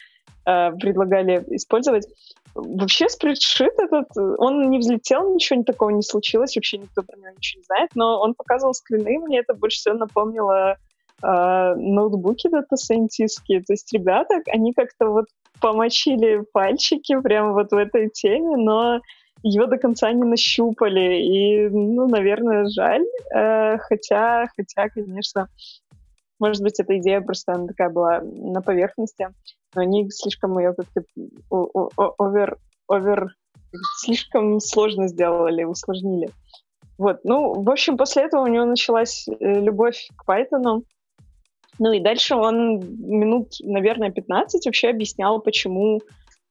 э, предлагали использовать. Вообще, спредшит этот, он не взлетел, ничего такого не случилось, вообще никто про него ничего не знает, но он показывал скрины, мне это больше всего напомнило ноутбуки дата-сайентистские. То есть ребята, они как-то вот помочили пальчики прямо вот в этой теме, но ее до конца не нащупали. И, ну, наверное, жаль. Э, хотя, хотя, конечно, может быть, эта идея просто она такая была на поверхности, но они слишком ее как-то овер, овер, слишком сложно сделали, усложнили. Вот, ну, в общем, после этого у него началась э, любовь к Python, ну и дальше он минут, наверное, 15 вообще объяснял, почему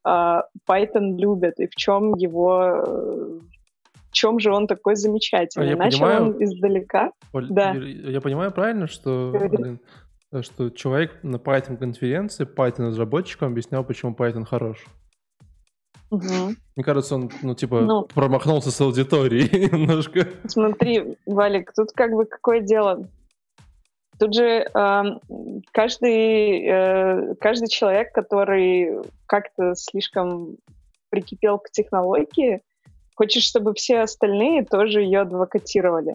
э, Python любят и в чем его... Э, в чем же он такой замечательный. А я Начал понимаю, он издалека. Оль, да. Я понимаю правильно, что, блин, что человек на Python-конференции Python-разработчикам объяснял, почему Python хорош. Угу. Мне кажется, он, ну, типа, ну, промахнулся с аудиторией [laughs] немножко. Смотри, Валик, тут как бы какое дело? Тут же э, каждый, э, каждый человек, который как-то слишком прикипел к технологии, хочет, чтобы все остальные тоже ее адвокатировали.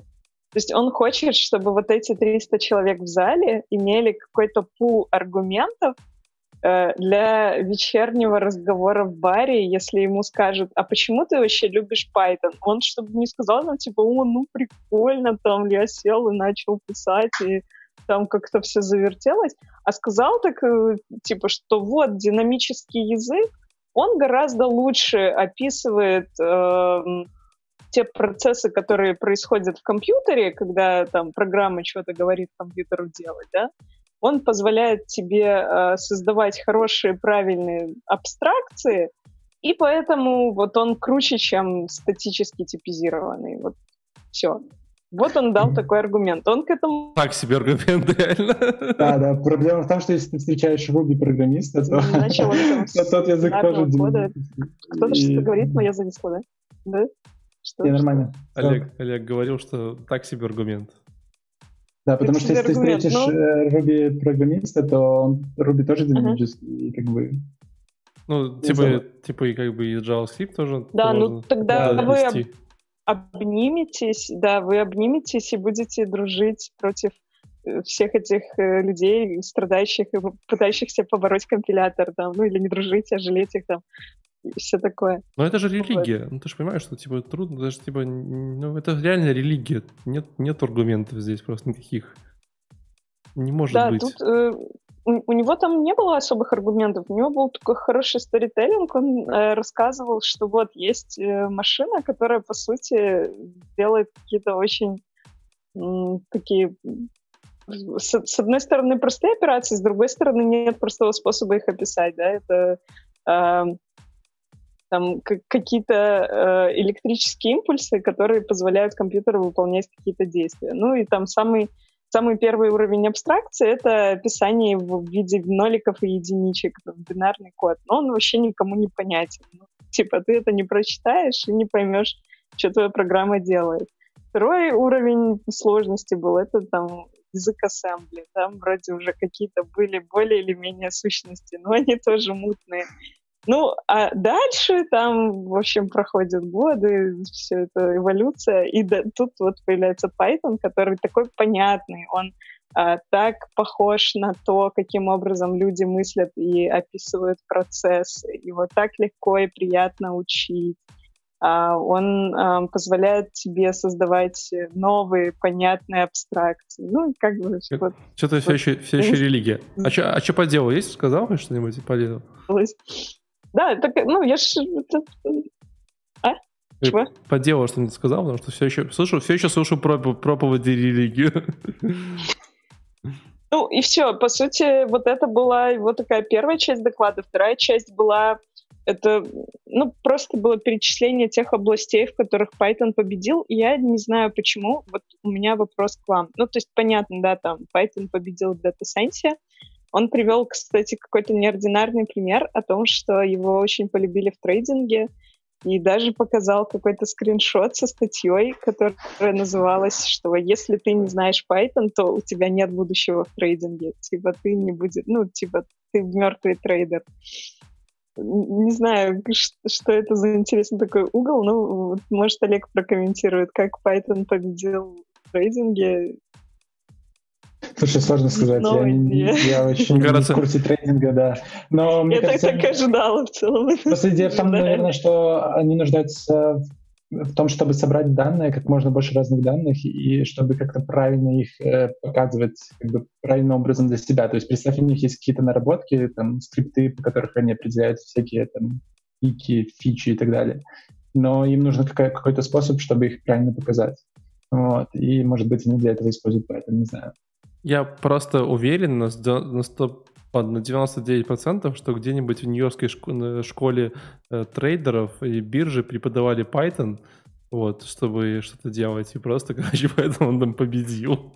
То есть он хочет, чтобы вот эти 300 человек в зале имели какой-то пул аргументов э, для вечернего разговора в баре, если ему скажут, а почему ты вообще любишь Python? Он чтобы не сказал, ну, типа, о, ну, прикольно, там, я сел и начал писать, и там как-то все завертелось, а сказал так, э, типа, что вот динамический язык, он гораздо лучше описывает э, те процессы, которые происходят в компьютере, когда там программа что-то говорит компьютеру делать, да, он позволяет тебе э, создавать хорошие, правильные абстракции, и поэтому вот он круче, чем статически типизированный. Вот все. Вот он дал такой аргумент. Он к этому... Так себе аргумент, реально. Да, да. Проблема в том, что если ты встречаешь Ruby программиста, то, [laughs] то тот язык тоже... Кто-то что-то говорит, но я зависла, да? Да? Что, Не, нормально. Олег, Олег говорил, что так себе аргумент. Да, потому что если ты встретишь но... Э, Ruby программиста, то Ruby тоже динамический, и как бы ну, типа, типа и как бы и JavaScript тоже. Да, ну тогда да, вы обниметесь, да, вы обниметесь и будете дружить против э, всех этих э, людей, страдающих и пытающихся побороть компилятор, там, ну или не дружить, а жалеть их там, и все такое. Но это же религия. Вот. Ну ты же понимаешь, что типа трудно, даже типа, ну это реально религия. Нет, нет аргументов здесь просто никаких. Не может да, быть. Тут, э, у, него там не было особых аргументов, у него был такой хороший сторителлинг, он э, рассказывал, что вот есть э, машина, которая, по сути, делает какие-то очень м, такие с, с одной стороны простые операции, с другой стороны нет простого способа их описать, да, это э, там какие-то э, электрические импульсы, которые позволяют компьютеру выполнять какие-то действия. Ну и там самый Самый первый уровень абстракции — это описание в виде ноликов и единичек, бинарный код. Но он вообще никому не понятен. Ну, типа ты это не прочитаешь и не поймешь, что твоя программа делает. Второй уровень сложности был это там язык ассембли. Там вроде уже какие-то были более или менее сущности, но они тоже мутные. Ну, а дальше там, в общем, проходят годы, все это эволюция, и да, тут вот появляется Python, который такой понятный, он а, так похож на то, каким образом люди мыслят и описывают процессы, его так легко и приятно учить. А, он а, позволяет тебе создавать новые понятные абстракции. Ну, как бы... Вот, Что-то вот. все еще, все еще религия. А что а по делу есть? Сказал что-нибудь по делу? Да, так, ну, я ж... А? Чего? По делу что-нибудь сказал, потому что все еще слушаю, все еще слушаю про проповеди религию. Ну и все, по сути, вот это была вот такая первая часть доклада. Вторая часть была, это, ну, просто было перечисление тех областей, в которых Python победил. И я не знаю почему, вот у меня вопрос к вам. Ну, то есть понятно, да, там Python победил в Data Science, он привел, кстати, какой-то неординарный пример о том, что его очень полюбили в трейдинге, и даже показал какой-то скриншот со статьей, которая называлась, что если ты не знаешь Python, то у тебя нет будущего в трейдинге. Типа ты не будет, ну, типа ты мертвый трейдер. Не знаю, что это за интересный такой угол, ну, может, Олег прокомментирует, как Python победил в трейдинге. Слушай, сложно сказать. я, не, я очень кажется... в курсе трейдинга, да. Но, мне я кажется, так, так ожидала в целом. [laughs] Просто идея в том, наверное, что они нуждаются в том, чтобы собрать данные, как можно больше разных данных, и чтобы как-то правильно их э, показывать как бы правильным образом для себя. То есть представь, у них есть какие-то наработки, там, скрипты, по которых они определяют всякие там пики, фичи и так далее. Но им нужен какой- какой-то способ, чтобы их правильно показать. Вот. И, может быть, они для этого используют Python, не знаю. Я просто уверен на, 100, на 99%, что где-нибудь в нью-йоркской школе э, трейдеров и биржи преподавали Python, вот, чтобы что-то делать. И просто, [laughs] короче, поэтому он там победил.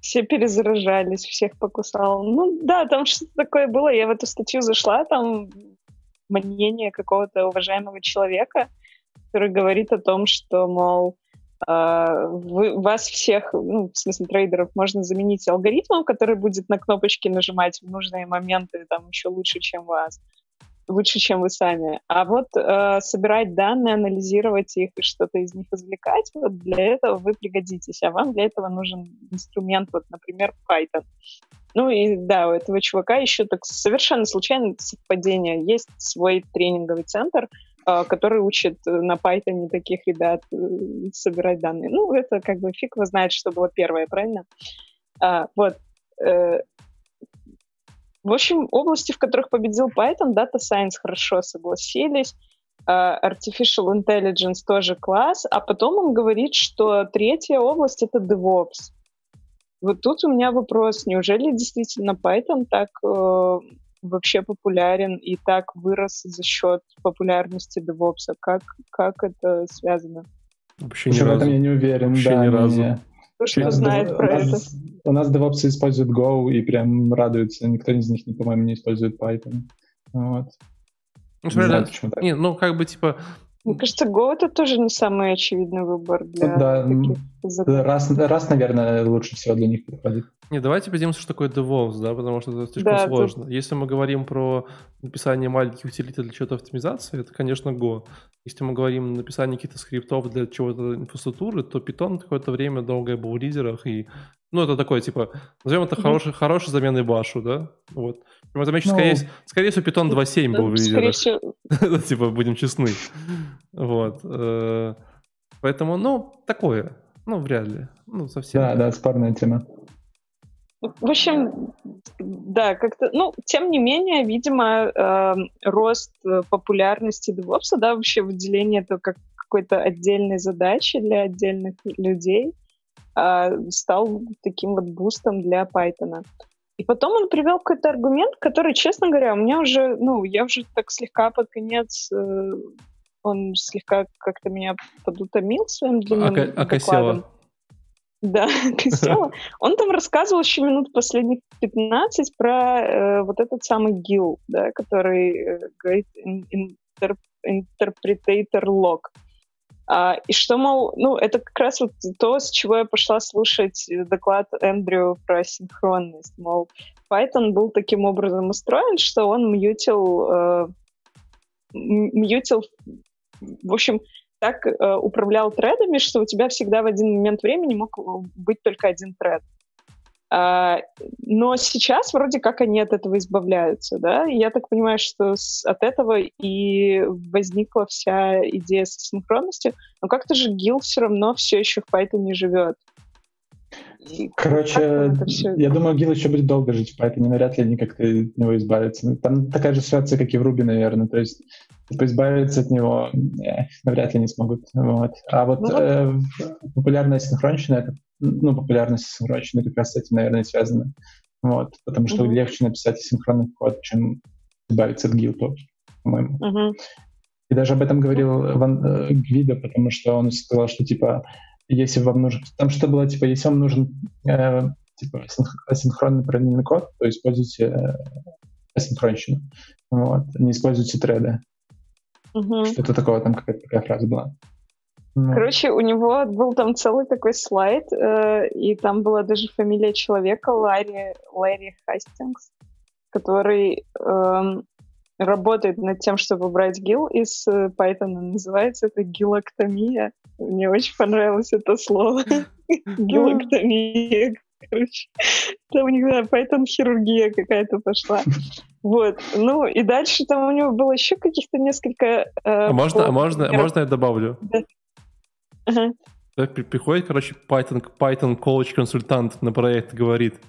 Все перезаражались, всех покусал. Ну да, там что-то такое было. Я в эту статью зашла, там мнение какого-то уважаемого человека, который говорит о том, что, мол, вы, вас всех, ну, в смысле трейдеров, можно заменить алгоритмом, который будет на кнопочки нажимать в нужные моменты там еще лучше, чем вас, лучше, чем вы сами. А вот э, собирать данные, анализировать их и что-то из них извлекать, вот для этого вы пригодитесь. А вам для этого нужен инструмент, вот, например, Python. Ну и да, у этого чувака еще так совершенно случайно совпадение. Есть свой тренинговый центр, а, который учит э, на Python таких ребят э, собирать данные. Ну, это как бы фиг его знает, что было первое, правильно? А, вот. Э, в общем, области, в которых победил Python, Data Science хорошо согласились, uh, Artificial Intelligence тоже класс, а потом он говорит, что третья область — это DevOps. Вот тут у меня вопрос, неужели действительно Python так э, вообще популярен и так вырос за счет популярности DevOps? Как, как это связано? Вообще ни разу. В этом я не уверен. Вообще да, ни разу. Не, Кто знает дев... про у это? Нас, у нас DevOps используют Go и прям радуются. Никто из них, по-моему, не использует Python. Вот. Ну, не знаю, почему так. Не, ну, как бы, типа, мне кажется, Go это тоже не самый очевидный выбор для да, таких языков. Раз, раз, наверное, лучше всего для них подходит. Не, давайте поделимся, что такое DevOps, да, потому что это слишком да, сложно. Тут... Если мы говорим про написание маленьких утилитей для чего-то автоматизации, это, конечно, Go. Если мы говорим о написании каких-то скриптов для чего-то инфраструктуры, то Python какое-то время долгое был в лидерах, и ну, это такое, типа, назовем это mm-hmm. хороший, хороший заменой башу, да? Вот. Мы замечу, ну, скорее, скорее всего, Python 2.7 был в лидерах. Всего... [laughs] типа, будем честны. Вот. Э, поэтому, ну, такое. Ну, вряд ли. Ну, совсем. Да, да, спорная тема. В общем, да, как-то, ну, тем не менее, видимо, э, рост популярности DevOps, да, вообще выделение это как какой-то отдельной задачи для отдельных людей стал таким вот бустом для Python. И потом он привел какой-то аргумент, который, честно говоря, у меня уже, ну, я уже так слегка под конец, э, он слегка как-то меня подутомил своим длинным а, докладом. Да, [laughs] Костела. Он там рассказывал еще минут последних 15 про э, вот этот самый ГИЛ, да, который э, говорит интер, interpretator log. А, и что, мол, ну, это как раз вот то, с чего я пошла слушать доклад Эндрю про синхронность. Мол, Python был таким образом устроен, что он мьютил, э, мьютил в общем, так э, управлял тредами, что у тебя всегда в один момент времени мог быть только один тред. А, но сейчас вроде как они от этого избавляются, да, и я так понимаю, что от этого и возникла вся идея с синхронностью, но как-то же Гил все равно все еще в Python не живет. Короче, я думаю, Гил еще будет долго жить в Python, навряд ли они как-то от него избавятся. Ну, там такая же ситуация, как и в Ruby, наверное, то есть типа, избавиться от него э, навряд ли не смогут. Вот. А вот ну, э, популярная синхронщина — это ну, популярность синхронщины как раз с этим, наверное, связана. Вот, потому что mm-hmm. легче написать синхронный код, чем избавиться от гилтов, по-моему. Mm-hmm. И даже об этом говорил Ван, э, Гвида, потому что он сказал, что, типа, если вам нужен... Там что было, типа, если вам нужен э, типа, асинхронный параллельный код, то используйте э, асинхронщину. Вот, не используйте треды. Mm-hmm. Что-то такое, там какая-то такая фраза была. Ну. Короче, у него был там целый такой слайд, э, и там была даже фамилия человека Ларри, Ларри Хастингс, который э, работает над тем, чтобы брать гил из э, Python. Называется это гилоктомия. Мне очень понравилось это слово. [laughs] Гилоктомия. Короче, там у них, да, Python хирургия какая-то пошла. [laughs] Вот. Ну, и дальше там у него было еще каких-то несколько... Э, а можно, а можно, можно я добавлю? Да. Ага. Приходит, короче, Python, Python College консультант на проект говорит,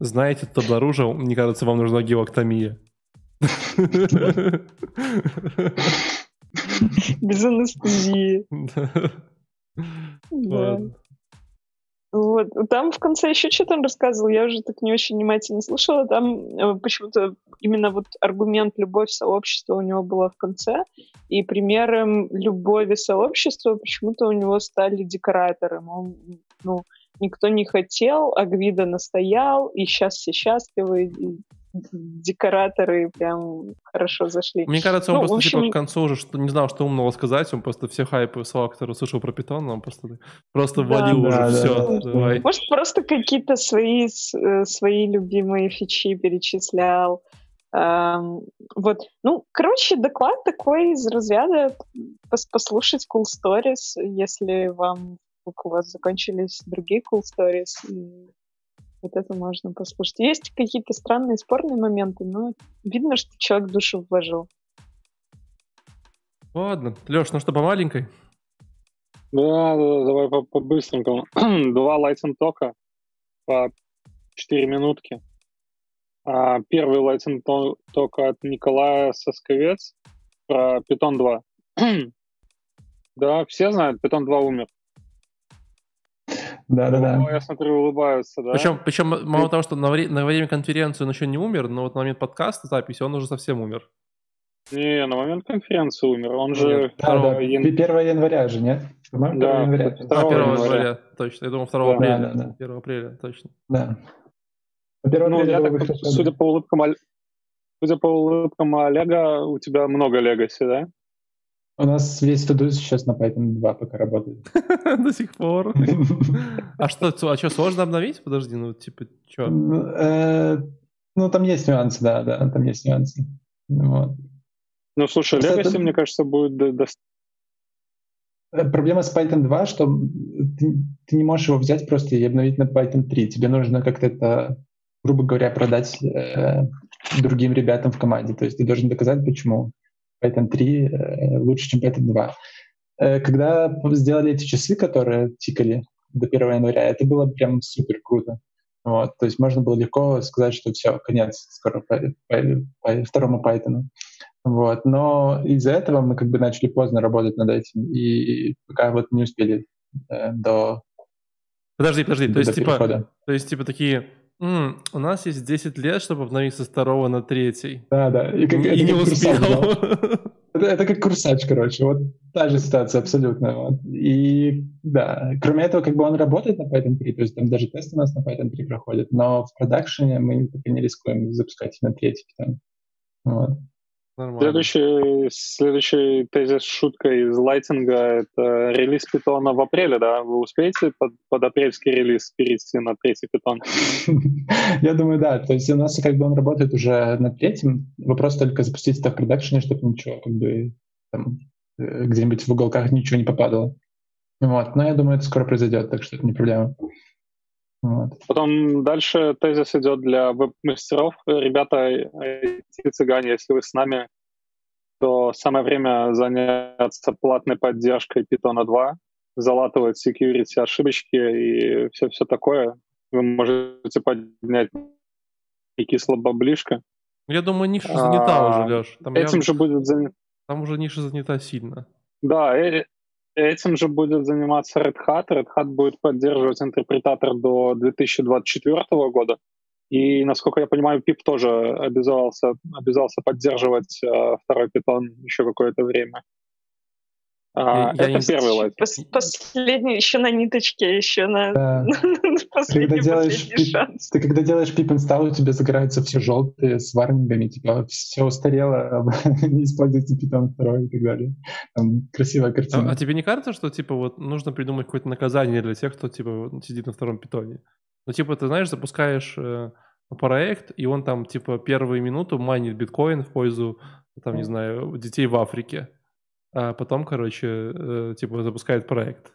знаете, кто обнаружил, мне кажется, вам нужна геоктомия. Без анестезии. [laughs] Да. Вот. Там в конце еще что-то он рассказывал, я уже так не очень внимательно слушала. Там э, почему-то именно вот аргумент любовь сообщества у него была в конце, и примером любови сообщества почему-то у него стали декораторы. Он, ну, никто не хотел, а Гвида настоял, и сейчас все счастливы, и декораторы прям хорошо зашли. Мне кажется, он ну, просто типа, общем... типа к концу уже что, не знал, что умного сказать, он просто все хайпы слова, которые услышал про питон, он просто, просто вводил да, уже да, все. Да, давай. Может, просто какие-то свои, э, свои любимые фичи перечислял. Um, вот, ну, короче, доклад такой из разряда послушать cool stories, если вам у вас закончились другие cool stories, вот это можно послушать. Есть какие-то странные, спорные моменты, но видно, что человек душу вложил. Ладно. Леш, ну что, по маленькой? Да, да, давай по, [clears throat] по быстренькому. Два лайтсен тока по 4 минутки. А, первый лайтинг ток от Николая Сосковец про Python [clears throat] 2. да, все знают, Python 2 умер. Да, да, да. Я смотрю, улыбаются, да. Причем, причем мало того, что на, вре- на время конференции он еще не умер, но вот на момент подкаста записи он уже совсем умер. Не, на момент конференции умер. Он же... Да, да, ян... 1 января же, нет? По-моему, да, 1 января. 2 а, 1 января. января, точно. Я думал, 2 да, апреля. Да, да. 1 апреля, точно. Да. 1 ну, я так, судя по улыбкам, судя по улыбкам Олега, у тебя много легаси, да? У нас весь туду сейчас на Python 2 пока работает. [laughs] До сих пор. [laughs] А что, а что, сложно обновить? Подожди, ну типа, что? Ну, э, ну, там есть нюансы, да, да, там есть нюансы. Вот. Ну, слушай, Legacy, мне кажется, будет э, Проблема с Python 2, что ты, ты не можешь его взять просто и обновить на Python 3. Тебе нужно как-то это, грубо говоря, продать э, другим ребятам в команде. То есть ты должен доказать, почему. Python 3 э, лучше, чем Python 2. Э, когда сделали эти часы, которые тикали до 1 января, это было прям супер круто. Вот, то есть можно было легко сказать, что все, конец скоро по, по, по второму Python. Вот, но из-за этого мы как бы начали поздно работать над этим, и пока вот не успели э, до Подожди, подожди, до, то есть, типа, то есть, типа, такие, М, у нас есть 10 лет, чтобы обновиться с второго на третий. Да, да. И, как, и не успел. [laughs] Это, это как курсач, короче. Вот та же ситуация абсолютно. Вот. И да, кроме этого, как бы он работает на Python 3, то есть там даже тесты у нас на Python 3 проходят, но в продакшене мы пока не рискуем запускать на третий Python. Вот. Нормально. Следующий, следующий тезис шутка из лайтинга — это релиз питона в апреле, да? Вы успеете под, под апрельский релиз перейти на третий питон? [laughs] Я думаю, да. То есть у нас как бы он работает уже на третьем. Вопрос только запустить это в продакшене, чтобы ничего как бы там, э, где-нибудь в уголках ничего не попадало. Вот. Но я думаю, это скоро произойдет, так что это не проблема. Вот. Потом дальше тезис идет для веб-мастеров. Ребята, цыгане, если вы с нами, то самое время заняться платной поддержкой Python 2, залатывать security ошибочки и все-все такое. Вы можете поднять и кисло баблишко. Я думаю, ниша занята а, уже, Леш. Там этим я... же будет занята. Там уже ниша занята сильно. Да, э, Этим же будет заниматься Red Hat. Red Hat будет поддерживать интерпретатор до 2024 года. И, насколько я понимаю, Пип тоже обязался, обязался поддерживать э, второй питон еще какое-то время. А, я это не... первый лайф. Пос- последний еще на ниточке, еще на, да. [laughs] последний, когда делаешь пип, шанс. Ты когда делаешь пип инсталл, у тебя загораются все желтые с варнингами, типа все устарело, [laughs] не используйте питон второй и так далее. Там красивая картина. А, а тебе не кажется, что типа вот нужно придумать какое-то наказание для тех, кто типа сидит на втором питоне? Ну типа ты знаешь, запускаешь э, проект, и он там типа первую минуту майнит биткоин в пользу, там, не знаю, детей в Африке а потом, короче, э, типа запускает проект.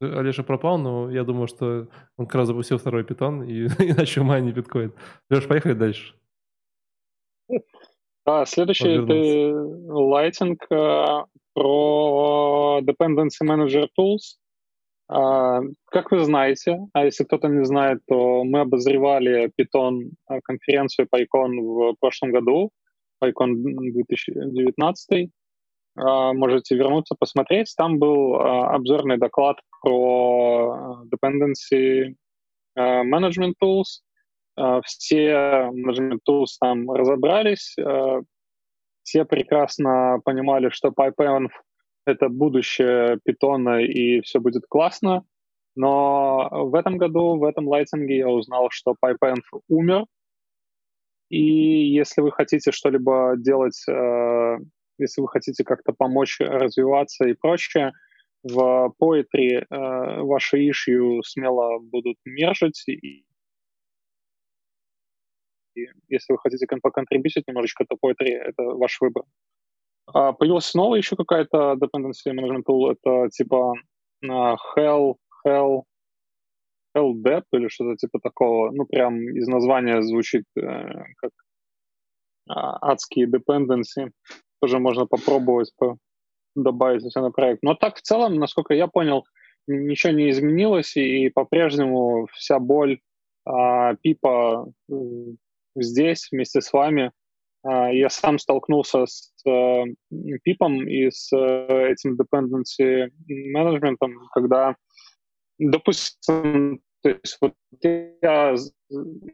Олеша пропал, но я думаю, что он как раз запустил второй питон и, [laughs] и начал майнить биткоин. Леш, поехали дальше. А, следующий это лайтинг uh, про Dependency Manager Tools. Uh, как вы знаете, а если кто-то не знает, то мы обозревали Python конференцию PyCon в прошлом году. PyCon 2019. А, можете вернуться, посмотреть. Там был а, обзорный доклад про а, dependency management tools. Все management tools там разобрались. Все прекрасно понимали, что PyPenv — это будущее питона, и все будет классно. Но в этом году, в этом лайтинге я узнал, что PyPenv умер, и если вы хотите что-либо делать, э, если вы хотите как-то помочь развиваться и прочее, в Poetry э, ваши issue смело будут мержить. И, если вы хотите поконтрибьютить немножечко, то Poetry — это ваш выбор. А появилась новая еще какая-то dependency management tool, это типа uh, Hell, Hell или что-то типа такого. Ну, прям из названия звучит э, как э, адские dependency. Тоже можно попробовать по добавить у на проект. Но так в целом, насколько я понял, ничего не изменилось, и по-прежнему вся боль а, Пипа здесь вместе с вами. А, я сам столкнулся с а, Пипом и с а, этим dependency management, когда, допустим, то есть вот я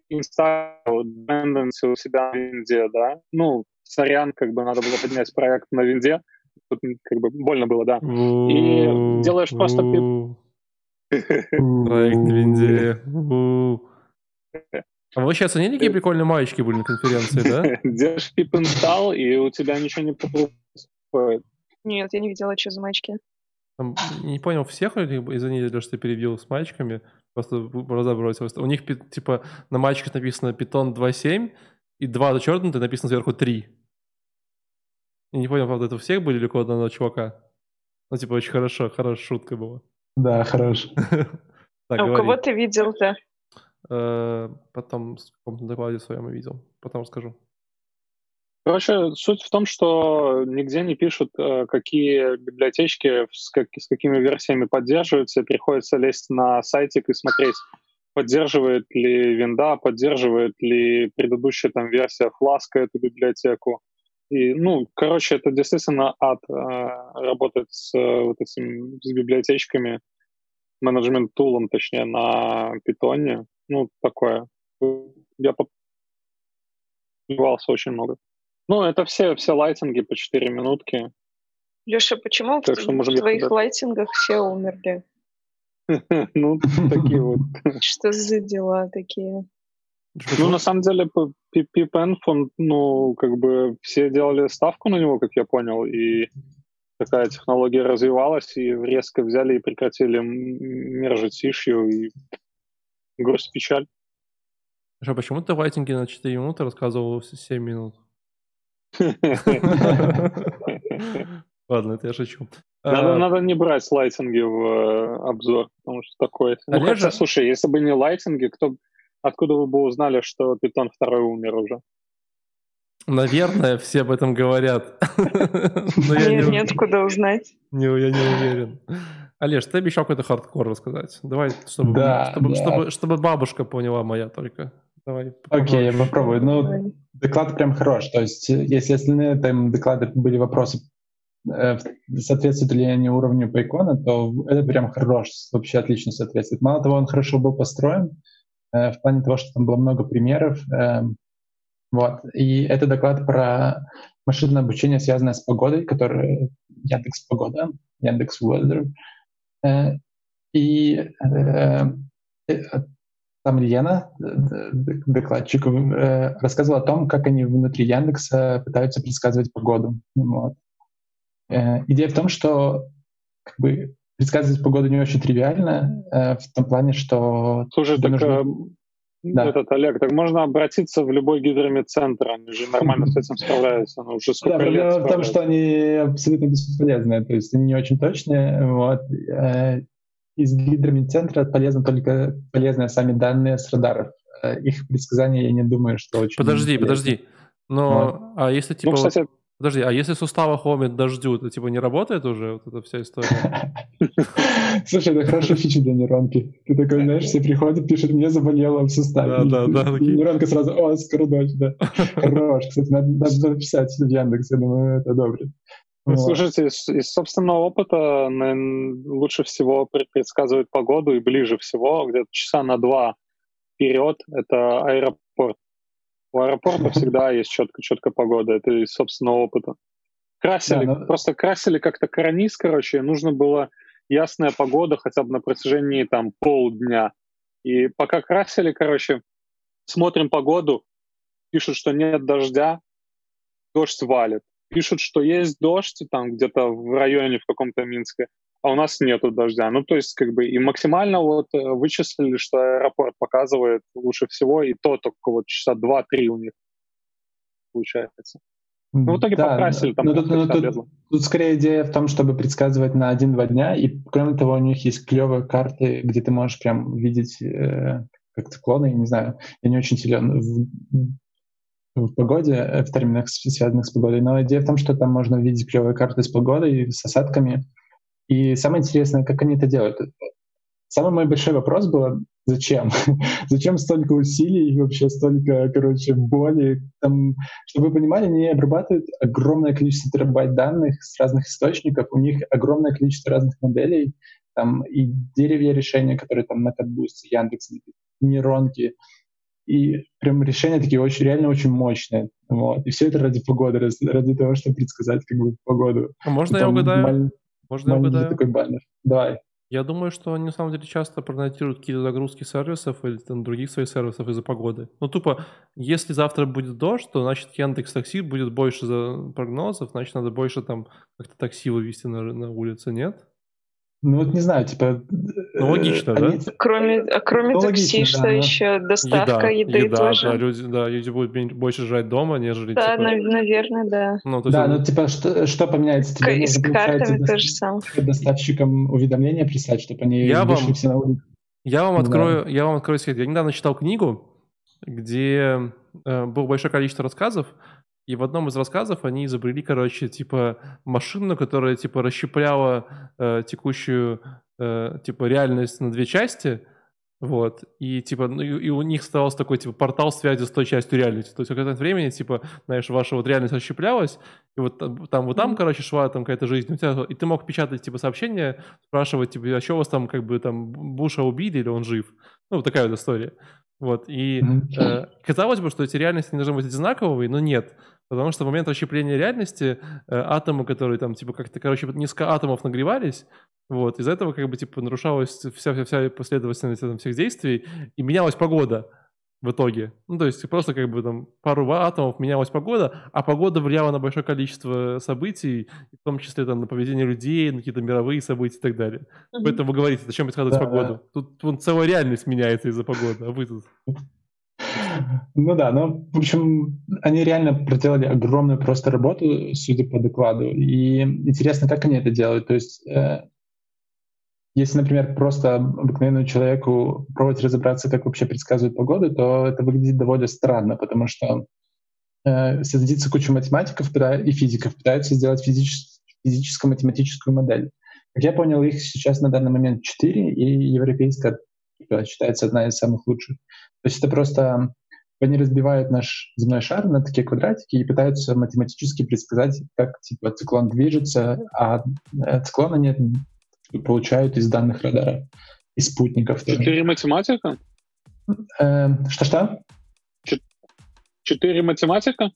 инсталлировал dependency у себя на винде, да, ну, сорян, как бы надо было поднять проект на винде, тут как бы больно было, да. И делаешь просто. Проект на винде. А вы вообще оценили, какие прикольные маечки были на конференции, да? [laughs] Держишь пип инсталл, и у тебя ничего не происходит. Нет, я не видела, что за маечки. Там, не понял, всех или извините, что ты перебил с маечками, просто глаза бросилось. У них, типа, на маечках написано Python 2.7, и 2 зачеркнуты, написано сверху 3. Я не понял, правда, это у всех были или у одного чувака? Ну, типа, очень хорошо, хорошая шутка была. Да, хорош. [laughs] А у кого ты видел-то? Э, потом в каком-то докладе своем видел. Потом скажу. Короче, суть в том, что нигде не пишут, э, какие библиотечки с, как, с какими версиями поддерживаются, и приходится лезть на сайтик и смотреть, поддерживает ли винда, поддерживает ли предыдущая там версия Flask эту библиотеку. И, ну, короче, это действительно ад э, работать с вот этим с библиотечками, менеджмент-тулом, точнее, на питоне. Ну, такое. Я попивался очень много. Ну, это все, все лайтинги по 4 минутки. Леша, почему так в, что, в твоих куда лайтингах все умерли? [laughs] Ну, такие вот. [laughs] Что за дела такие? Ну, на самом деле, Пип Энфон, ну, как бы все делали ставку на него, как я понял, и такая технология развивалась, и резко взяли и прекратили мержить ишью, и грусть печаль. А почему ты вайтинги на 4 минуты рассказывал 7 минут? [laughs] Ладно, это я шучу. Надо, а... надо не брать лайтинги в э, обзор, потому что такое. Ну, Олежа... хотя, слушай, если бы не лайтинги, кто, откуда вы бы узнали, что Питон второй умер уже? Наверное, все об этом говорят. [laughs] Нет, нет, куда узнать. Не, я не уверен. Олеж, ты обещал какой-то хардкор рассказать. Давай, чтобы, да, чтобы, да. Чтобы, чтобы бабушка поняла моя только. Давай. Окей, я попробую. Ну, доклад прям хорош. То есть, если остальные там доклады были вопросы, э, соответствуют ли они уровню Пайкона, то это прям хорош, вообще отлично соответствует. Мало того, он хорошо был построен, э, в плане того, что там было много примеров. Э, вот. И это доклад про машинное обучение, связанное с погодой, который Яндекс Погода, Яндекс Weather. Э, и там Лена, докладчик, рассказывала о том, как они внутри Яндекса пытаются предсказывать погоду. Вот. Идея в том, что как бы, предсказывать погоду не очень тривиально, в том плане, что... Слушай, так нужно... Да. Этот, Олег, так можно обратиться в любой гидромедцентр, они же нормально с этим справляются, но уже сколько да, лет в том, что они абсолютно бесполезные, то есть они не очень точные. Вот. Из гидромедцентра полезны только полезные сами данные с радаров. Э, их предсказания, я не думаю, что очень... Подожди, полезны. подожди. Но, вот. а если типа... Ну, кстати, Подожди, а если сустава хомит дождю, то типа не работает уже вот эта вся история? [laughs] Слушай, это хорошая фича для нейронки. Ты такой, знаешь, все приходят, пишут, мне заболело в суставе. Да, да, да. нейронка сразу, о, скоро дождь, да. [laughs] Хорош. Кстати, надо, написать в Яндекс, я думаю, это добре. Ну, слушайте, из, из собственного опыта наверное, лучше всего предсказывать погоду и ближе всего, где-то часа на два вперед, это аэропорт. У аэропорта [laughs] всегда есть четко, четко погода. Это из собственного опыта. Красили, да, но... просто красили как-то карниз, короче, нужно было ясная погода хотя бы на протяжении там полдня. И пока красили, короче, смотрим погоду, пишут, что нет дождя, дождь валит. Пишут, что есть дождь там где-то в районе в каком-то Минске, а у нас нету дождя. Ну, то есть, как бы, и максимально вот э, вычислили, что аэропорт показывает лучше всего, и то только вот часа два-три у них получается. Ну, в итоге да, покрасили там. Ну, тут, ну, тут, тут скорее идея в том, чтобы предсказывать на один-два дня, и кроме того, у них есть клевые карты, где ты можешь прям видеть э, как циклоны, я не знаю, я не очень силен в, в погоде, э, в терминах, связанных с погодой, но идея в том, что там можно видеть клевые карты с погодой, с осадками, И самое интересное, как они это делают. Самый мой большой вопрос был, зачем? [laughs] зачем столько усилий и вообще столько, короче, боли? Там, чтобы вы понимали, они обрабатывают огромное количество терабайт данных с разных источников, у них огромное количество разных моделей, там и деревья решения, которые там на Катбусте, Яндекс, нейронки, и прям решения такие очень, реально очень мощные. Вот. И все это ради погоды, ради того, чтобы предсказать как бы погоду. А можно я угадаю? Маль... Можно я угадаю? такой баннер. Давай. Я думаю, что они на самом деле часто проанализируют какие-то загрузки сервисов или там, других своих сервисов из-за погоды. Ну, тупо, если завтра будет дождь, то, значит, Яндекс Такси будет больше за прогнозов, значит, надо больше там как-то такси вывести на, на улице, нет? Ну вот не знаю, типа... Ну, логично, они... да? Кроме, а кроме ну, такси, логично, что да, еще? Доставка еда, еды еда, тоже? Да, люди, да, люди будут больше жрать дома, нежели... Да, типа... наверное, да. Ну, да, ну типа что, что поменяется? Тебе с картами то же самое. Доставщикам уведомления прислать, чтобы они я вышли вам, все на улицу. Я вам, открою, да. я вам открою секрет. Я недавно читал книгу, где э, было большое количество рассказов, и в одном из рассказов они изобрели, короче, типа машину, которая типа расщепляла э, текущую э, типа реальность на две части, вот, и типа, ну, и, и у них оставался такой, типа, портал связи с той частью реальности. То есть в какое-то времени, типа, знаешь, ваша вот реальность расщеплялась, и вот там, вот там, короче, шла там какая-то жизнь, у тебя, и ты мог печатать, типа, сообщение, спрашивать, типа, а что у вас там, как бы, там, Буша убили или он жив? Ну, вот такая вот история. Вот, и э, казалось бы, что эти реальности не должны быть одинаковые, но нет. Потому что в момент расщепления реальности э, атомы, которые там, типа, как-то, короче, несколько атомов нагревались, вот, из-за этого, как бы, типа, нарушалась вся-вся-вся последовательность там, всех действий, и менялась погода в итоге. Ну, то есть просто как бы там пару атомов менялась погода, а погода влияла на большое количество событий, в том числе там на поведение людей, на какие-то мировые события и так далее. Mm-hmm. Поэтому вы говорите, зачем предсказывать да, погоду? Да. Тут вон, целая реальность меняется из-за погоды, а вы тут... Ну да, но, в общем, они реально проделали огромную просто работу, судя по докладу. И интересно, как они это делают. То есть, э, если, например, просто обыкновенному человеку пробовать разобраться, как вообще предсказывают погоду, то это выглядит довольно странно, потому что э, садится куча математиков и физиков, пытаются сделать физическую, физическо-математическую модель. Как я понял, их сейчас на данный момент четыре, и европейская считается одна из самых лучших. То есть это просто они разбивают наш земной шар на такие квадратики и пытаются математически предсказать, как типа циклон движется, а э, циклон они получают из данных радара, из спутников. Четыре математика? Эм, что-что? Четыре математика?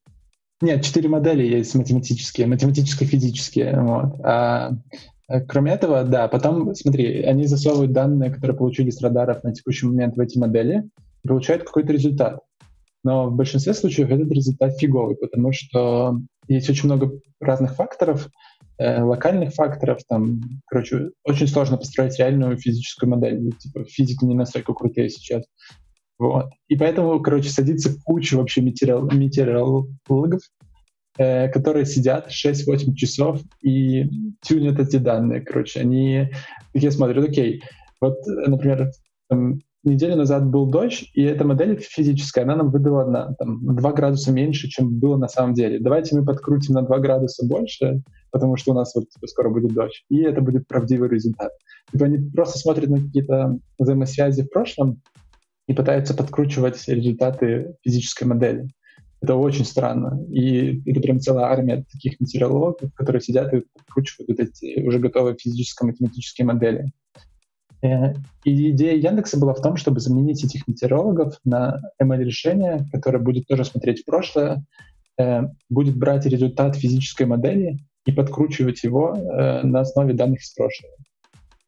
Нет, четыре модели есть математические, математическо-физические. Вот. А, э, кроме этого, да, потом, смотри, они засовывают данные, которые получили с радаров на текущий момент в эти модели, получают какой-то результат. Но в большинстве случаев этот результат фиговый, потому что есть очень много разных факторов, э, локальных факторов, там, короче, очень сложно построить реальную физическую модель. Типа, физики не настолько крутые сейчас. Вот. И поэтому, короче, садится куча вообще метеорол- метеорологов, э, которые сидят 6-8 часов и тюнят эти данные. Короче, они такие смотрят, окей, вот, например, там, неделю назад был дождь, и эта модель физическая, она нам выдала на там, 2 градуса меньше, чем было на самом деле. Давайте мы подкрутим на 2 градуса больше, потому что у нас вот типа, скоро будет дождь, и это будет правдивый результат. Типа они просто смотрят на какие-то взаимосвязи в прошлом и пытаются подкручивать результаты физической модели. Это очень странно. И это прям целая армия таких метеорологов, которые сидят и подкручивают вот эти уже готовые физическо-математические модели. Э, и идея Яндекса была в том, чтобы заменить этих метеорологов на ML-решение, которое будет тоже смотреть в прошлое, э, будет брать результат физической модели и подкручивать его э, на основе данных из прошлого.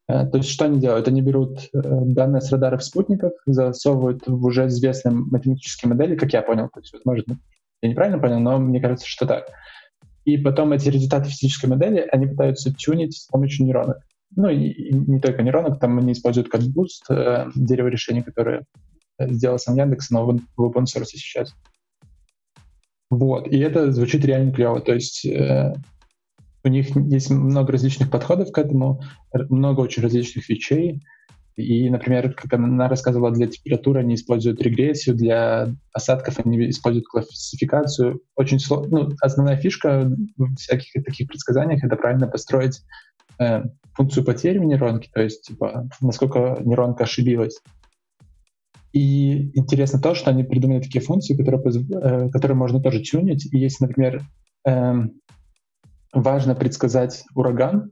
То есть что они делают? Они берут данные с радаров спутников, засовывают в уже известные математические модели, как я понял. То есть, возможно, я неправильно понял, но мне кажется, что так. И потом эти результаты физической модели они пытаются тюнить с помощью нейронок. Ну и, не только нейронок, там они используют как Boost, э, дерево решений, которое э, сделал сам Яндекс, но в, в open source сейчас. Вот, и это звучит реально клево. То есть э, у них есть много различных подходов к этому, много очень различных вещей. И, например, как она рассказывала, для температуры они используют регрессию, для осадков они используют классификацию. Очень сложно. Ну, основная фишка в всяких таких предсказаниях — это правильно построить э, функцию потери в нейронке, то есть, типа, насколько нейронка ошибилась. И интересно то, что они придумали такие функции, которые, э, которые можно тоже тюнить. И если, например, э, важно предсказать ураган,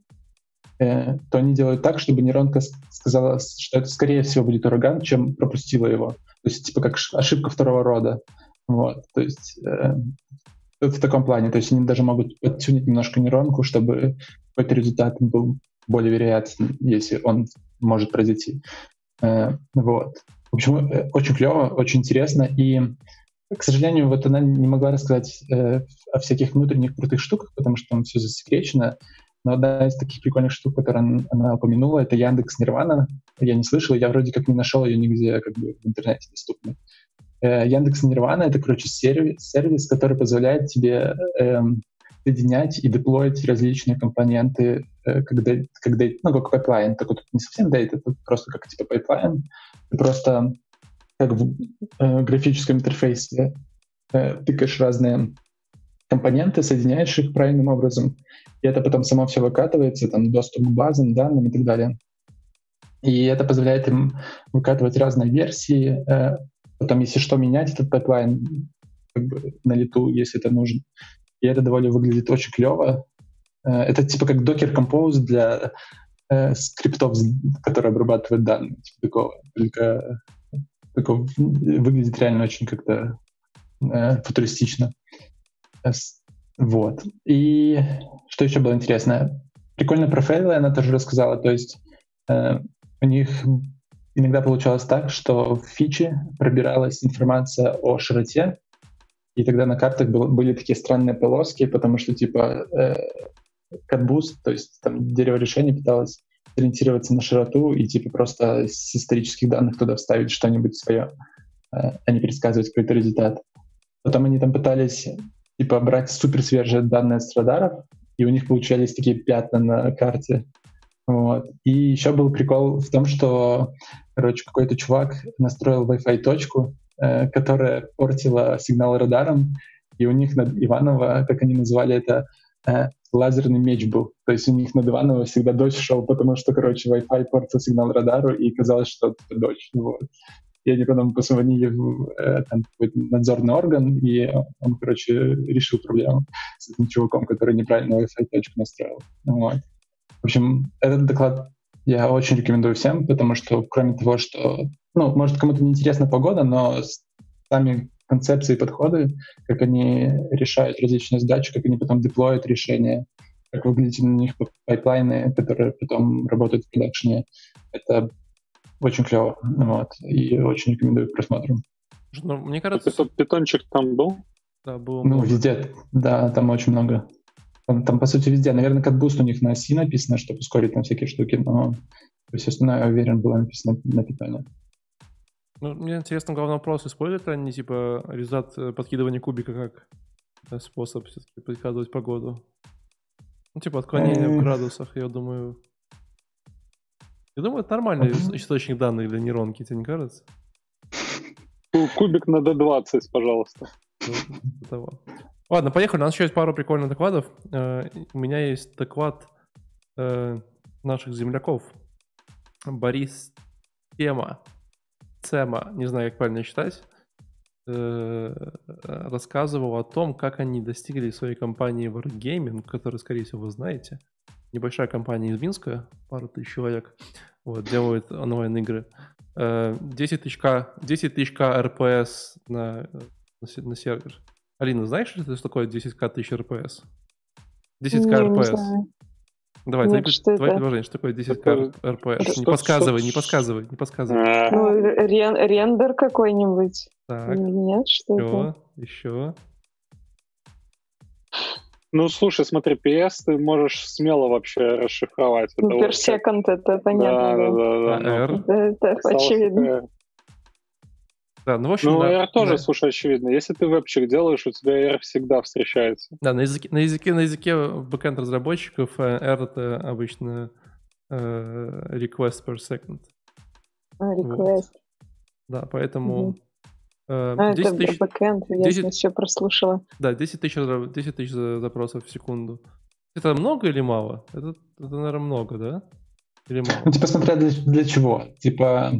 э, то они делают так, чтобы нейронка сказала, что это скорее всего будет ураган, чем пропустила его. То есть типа как ошибка второго рода. Вот. То есть э, в таком плане. То есть они даже могут подтюнить немножко нейронку, чтобы какой-то результат был более вероятен, если он может произойти. Э, вот. В общем, э, очень клево, очень интересно. И, к сожалению, вот она не могла рассказать э, о всяких внутренних крутых штуках, потому что там все засекречено. Но одна из таких прикольных штук, которую она, упомянула, это Яндекс Нирвана. Я не слышал, я вроде как не нашел ее нигде как бы в интернете доступной. Яндекс Нирвана — это, короче, сервис, сервис, который позволяет тебе эм, соединять и деплоить различные компоненты, э, когда, когда, ну, как пайплайн, только тут не совсем data, тут просто как типа пайплайн, просто как в э, графическом интерфейсе э, тыкаешь разные компоненты, соединяешь их правильным образом, и это потом само все выкатывается, там, доступ к базам, данным и так далее. И это позволяет им выкатывать разные версии, э, потом, если что, менять этот пайплайн как бы, на лету, если это нужно и это довольно выглядит очень клево. Э, это типа как Docker Compose для э, скриптов, которые обрабатывают данные, типа такого. Только, только выглядит реально очень как-то э, футуристично. Вот. И что еще было интересно? Прикольно про фейлы она тоже рассказала. То есть э, у них иногда получалось так, что в фиче пробиралась информация о широте, и тогда на картах был, были такие странные полоски, потому что типа э, CatBoost, то есть там дерево решения пыталось ориентироваться на широту и типа просто с исторических данных туда вставить что-нибудь свое, э, а не предсказывать какой-то результат. Потом они там пытались типа брать супер свежие данные с радаров, и у них получались такие пятна на карте. Вот. И еще был прикол в том, что, короче, какой-то чувак настроил Wi-Fi точку, Э, которая портила сигнал радаром, и у них над Иваново, как они называли это, э, лазерный меч был. То есть у них над Иваново всегда дождь шел, потому что, короче, Wi-Fi портил сигнал радару, и казалось, что это дождь. Вот. И они потом позвонили в э, там, надзорный орган, и он, короче, решил проблему с этим чуваком, который неправильно Wi-Fi точку настроил. Вот. В общем, этот доклад я очень рекомендую всем, потому что кроме того, что, ну, может, кому-то не интересна погода, но сами концепции и подходы, как они решают различные задачи, как они потом деплоят решения, как выглядят у них пайплайны, которые потом работают в продакшене, это очень клево. Вот. И очень рекомендую к просмотру. Ну, мне кажется... Питончик там был? Да, был. Ну, везде. Да, там очень много. Там, там, по сути, везде. Наверное, как Boost у них на Си написано, чтобы ускорить там всякие штуки, но то есть остальное, я уверен, было написано на питоне. Ну, мне интересно, главный вопрос, используют они, типа, результат э, подкидывания кубика как э, способ все-таки предсказывать погоду? Ну, типа, отклонение в градусах, я думаю... Я думаю, это нормальный источник данных для нейронки, тебе не кажется? Кубик на D20, пожалуйста. Ну, Ладно, поехали. У нас еще есть пару прикольных докладов. Э, у меня есть доклад э, наших земляков. Борис Тема, Цема, не знаю, как правильно читать, э, рассказывал о том, как они достигли своей компании Wargaming, которую, скорее всего, вы знаете. Небольшая компания из Минска, пару тысяч человек, вот, делают онлайн-игры. 10 тысяч, 10 тысяч РПС на, на, на сервер. Алина, знаешь, что это такое 10к тысяч РПС? 10к РПС. Давай, Нет, твои, твои предложения, что такое 10к РПС? Что, не подсказывай, что, не подсказывай, не подсказывай. Ну, рен, рендер какой-нибудь. Так. Нет, что еще, это? Еще. Ну, слушай, смотри, PS ты можешь смело вообще расшифровать. Ну, per second, это понятно. Да, да, да. да, да. Это, это очевидно. Да, ну, в общем, ну, да, R тоже, да. слушай, очевидно. Если ты вебчик делаешь, у тебя R всегда встречается. Да, на языке, на языке, на языке бэкэнд разработчиков э, R это обычно uh, request per second. А, request. Вот. Да, поэтому... Угу. Uh, а, 10 это тысяч, бэкэнд, я 10, все прослушала. Да, 10 тысяч, 10 тысяч запросов в секунду. Это много или мало? Это, это наверное, много, да? Или мало? Ну, типа, смотря для, для чего. Типа,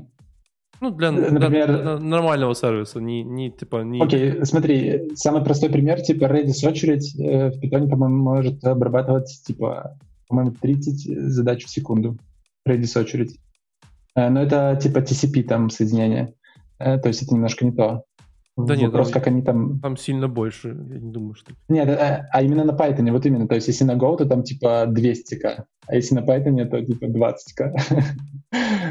ну, для, Например, для нормального сервиса, не, не типа... Не... Окей, смотри, самый простой пример, типа Redis очередь э, в Python, по-моему, может обрабатывать, типа, по-моему, 30 задач в секунду. Redis очередь. Э, но это типа TCP там соединение. Э, то есть это немножко не то. Да нет, Вопрос, как они там... Там сильно больше, я не думаю, что... Нет, а, а именно на Python, вот именно. То есть если на Go, то там типа 200к, а если на Python, то типа 20к. [laughs]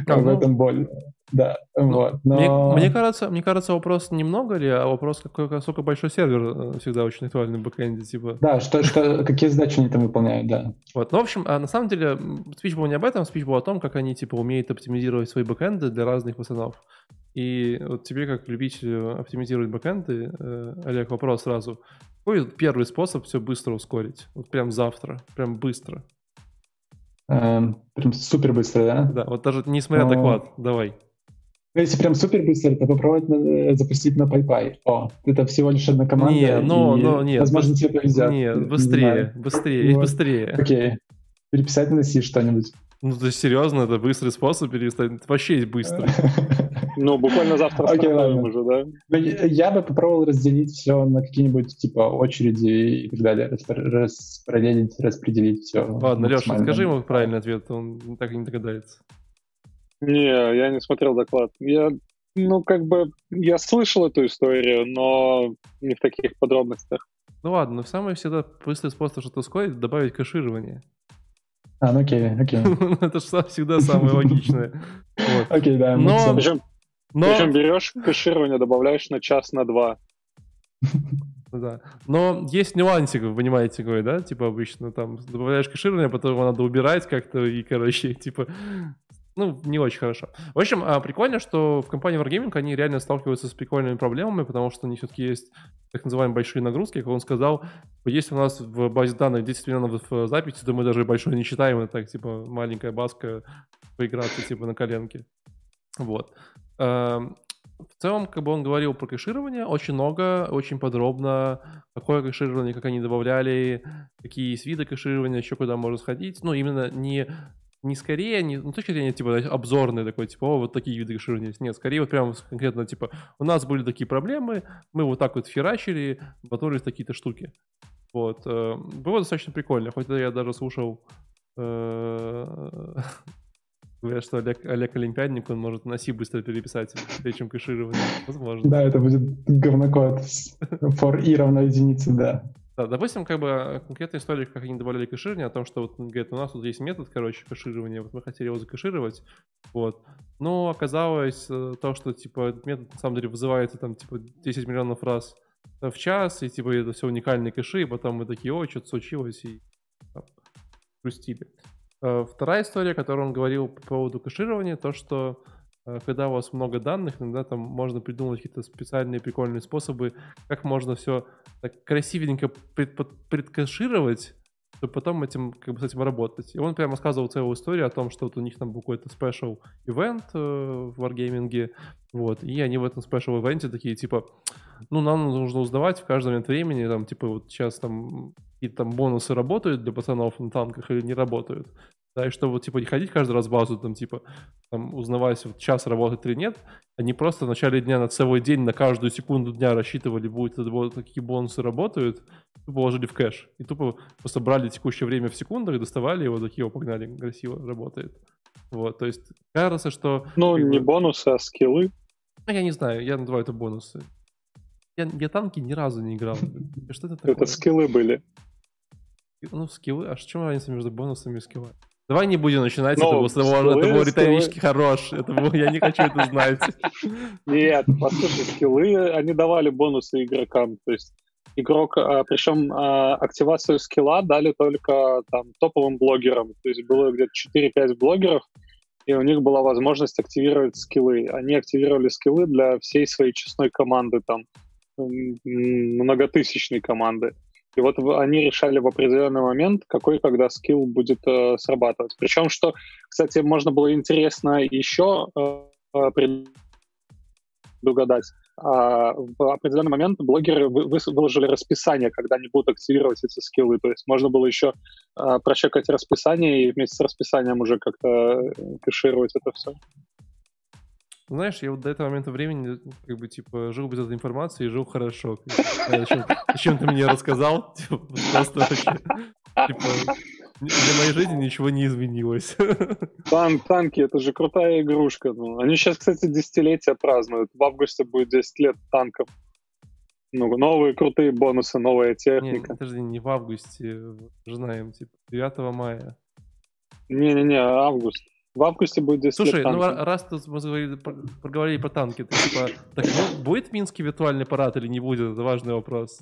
А, в ну... этом боль. Да, ну, вот. Но... Мне, мне, кажется, мне кажется, вопрос не много ли, а вопрос, какой, насколько большой сервер э, всегда очень актуальный в бэкэнде, типа. Да, что, что, какие задачи они там выполняют, да. Вот, ну, в общем, а на самом деле, спич был не об этом, спич был о том, как они, типа, умеют оптимизировать свои бэкэнды для разных пацанов. И вот тебе, как любителю оптимизировать бэкэнды, э, Олег, вопрос сразу. Какой первый способ все быстро ускорить? Вот прям завтра, прям быстро. Эм, прям супер быстро, да? Да, вот даже несмотря на доклад, давай. Ну, если прям супер быстро, то попробовать на, э, запустить на PyPy. О, это всего лишь одна команда. Не, но, но, нет. Возможно, тебе повезет. Нет, быстрее, не быстрее, вот. быстрее. Окей. Переписать на C что-нибудь. Ну, то есть, серьезно, это быстрый способ перестать. Это вообще есть быстрый. [laughs] Ну, буквально завтра okay, ладно. уже, да? Ну, я бы попробовал разделить все на какие-нибудь, типа, очереди и так далее. Распределить, распределить все. Ладно, Леша, скажи ему правильный ответ, он так и не догадается. Не, я не смотрел доклад. Я, ну, как бы, я слышал эту историю, но не в таких подробностях. Ну ладно, но самый всегда быстрый способ что-то ускорить — добавить кэширование. А, ну окей, окей. [laughs] Это же всегда самое логичное. Окей, да. Но... Причем, берешь кэширование, добавляешь на час, на два. Да. Но есть нюансик, вы понимаете, какой, да? Типа обычно там добавляешь кэширование, потом его надо убирать как-то, и, короче, типа, ну, не очень хорошо. В общем, а, прикольно, что в компании Wargaming они реально сталкиваются с прикольными проблемами, потому что у них все-таки есть так называемые большие нагрузки. Как он сказал, если у нас в базе данных 10 миллионов записи, то мы даже большой не читаем, это так, типа, маленькая баска поиграться, типа, на коленке. Вот. Эм, в целом, как бы он говорил про кэширование, очень много, очень подробно, какое кэширование, как они добавляли, какие есть виды кэширования, еще куда можно сходить. Ну, именно не не скорее, не, ну, точки зрения, типа, обзорный такой, типа, о, вот такие виды кэширования есть. Нет, скорее вот прям конкретно, типа, у нас были такие проблемы, мы вот так вот херачили, батурили такие-то штуки. Вот. Э, было достаточно прикольно, хоть я даже слушал э, [laughs] Говорят, что Олег, Олег Олимпиадник, он может на C быстро переписать, прежде чем кэширование. Возможно. Да, это будет говнокод. For i равно единице, да. Да, допустим, как бы э, конкретная история, как они добавляли кэширование, о том, что вот, говорит, у нас тут есть метод, короче, кэширования, вот мы хотели его закэшировать, вот. Но оказалось э, то, что, типа, этот метод на самом деле вызывается там, типа, 10 миллионов раз в час, и, типа, это все уникальные кэши, и потом мы такие, о, что-то случилось, и там, грустили. Э, вторая история, которую он говорил по поводу кэширования, то, что Э, когда у вас много данных, иногда там можно придумать какие-то специальные прикольные способы, как можно все так красивенько пред, предкашировать, чтобы потом этим, как бы с этим работать. И он прямо рассказывал целую историю о том, что вот у них там был какой-то special event э, в Wargaming, вот, и они в этом special ивенте такие, типа, ну, нам нужно узнавать в каждый момент времени, там, типа, вот сейчас там какие-то там бонусы работают для пацанов на танках или не работают. Да, и чтобы, типа, не ходить каждый раз в базу, там, типа, там, узнавать, вот час работает или нет, они просто в начале дня на целый день, на каждую секунду дня рассчитывали, будет вот такие бонусы работают, тупо положили в кэш. И тупо просто брали текущее время в секундах, доставали его, такие его погнали, красиво работает. Вот, то есть, кажется, что... Ну, не бы... бонусы, а скиллы. Ну, я не знаю, я называю это бонусы. Я, я танки ни разу не играл. Что это такое? Это скиллы были. Ну, скиллы, а что разница между бонусами и скиллами? Давай не будем начинать, Но это, был, скиллы, это был риторически скиллы. хорош. Это был, я не хочу это знать. [laughs] Нет, послушай, скиллы, они давали бонусы игрокам. То есть игрок, а, причем а, активацию скилла дали только там топовым блогерам. То есть было где-то 4-5 блогеров, и у них была возможность активировать скиллы. Они активировали скиллы для всей своей честной команды, там, многотысячной команды. И вот они решали в определенный момент, какой когда скилл будет э, срабатывать. Причем, что, кстати, можно было интересно еще э, предугадать. а, в определенный момент блогеры выложили расписание, когда они будут активировать эти скиллы. То есть можно было еще а, прочекать расписание и вместе с расписанием уже как-то э, кэшировать это все. Знаешь, я вот до этого момента времени как бы типа жил без этой информации и жил хорошо. Зачем, [laughs] ты мне рассказал? [laughs] Типа, просто вообще, типа, для моей жизни ничего не изменилось. [laughs] Танк, танки, это же крутая игрушка. Ну, они сейчас, кстати, десятилетия празднуют. В августе будет 10 лет танков. Ну, новые крутые бонусы, новая техника. Не, подожди, не в августе, уже знаем, типа 9 мая. Не-не-не, август. В августе будет 10 Слушай, ну раз мы говорили, проговорили про танки, то, типа, так ну, будет Минский виртуальный парад или не будет? Это важный вопрос.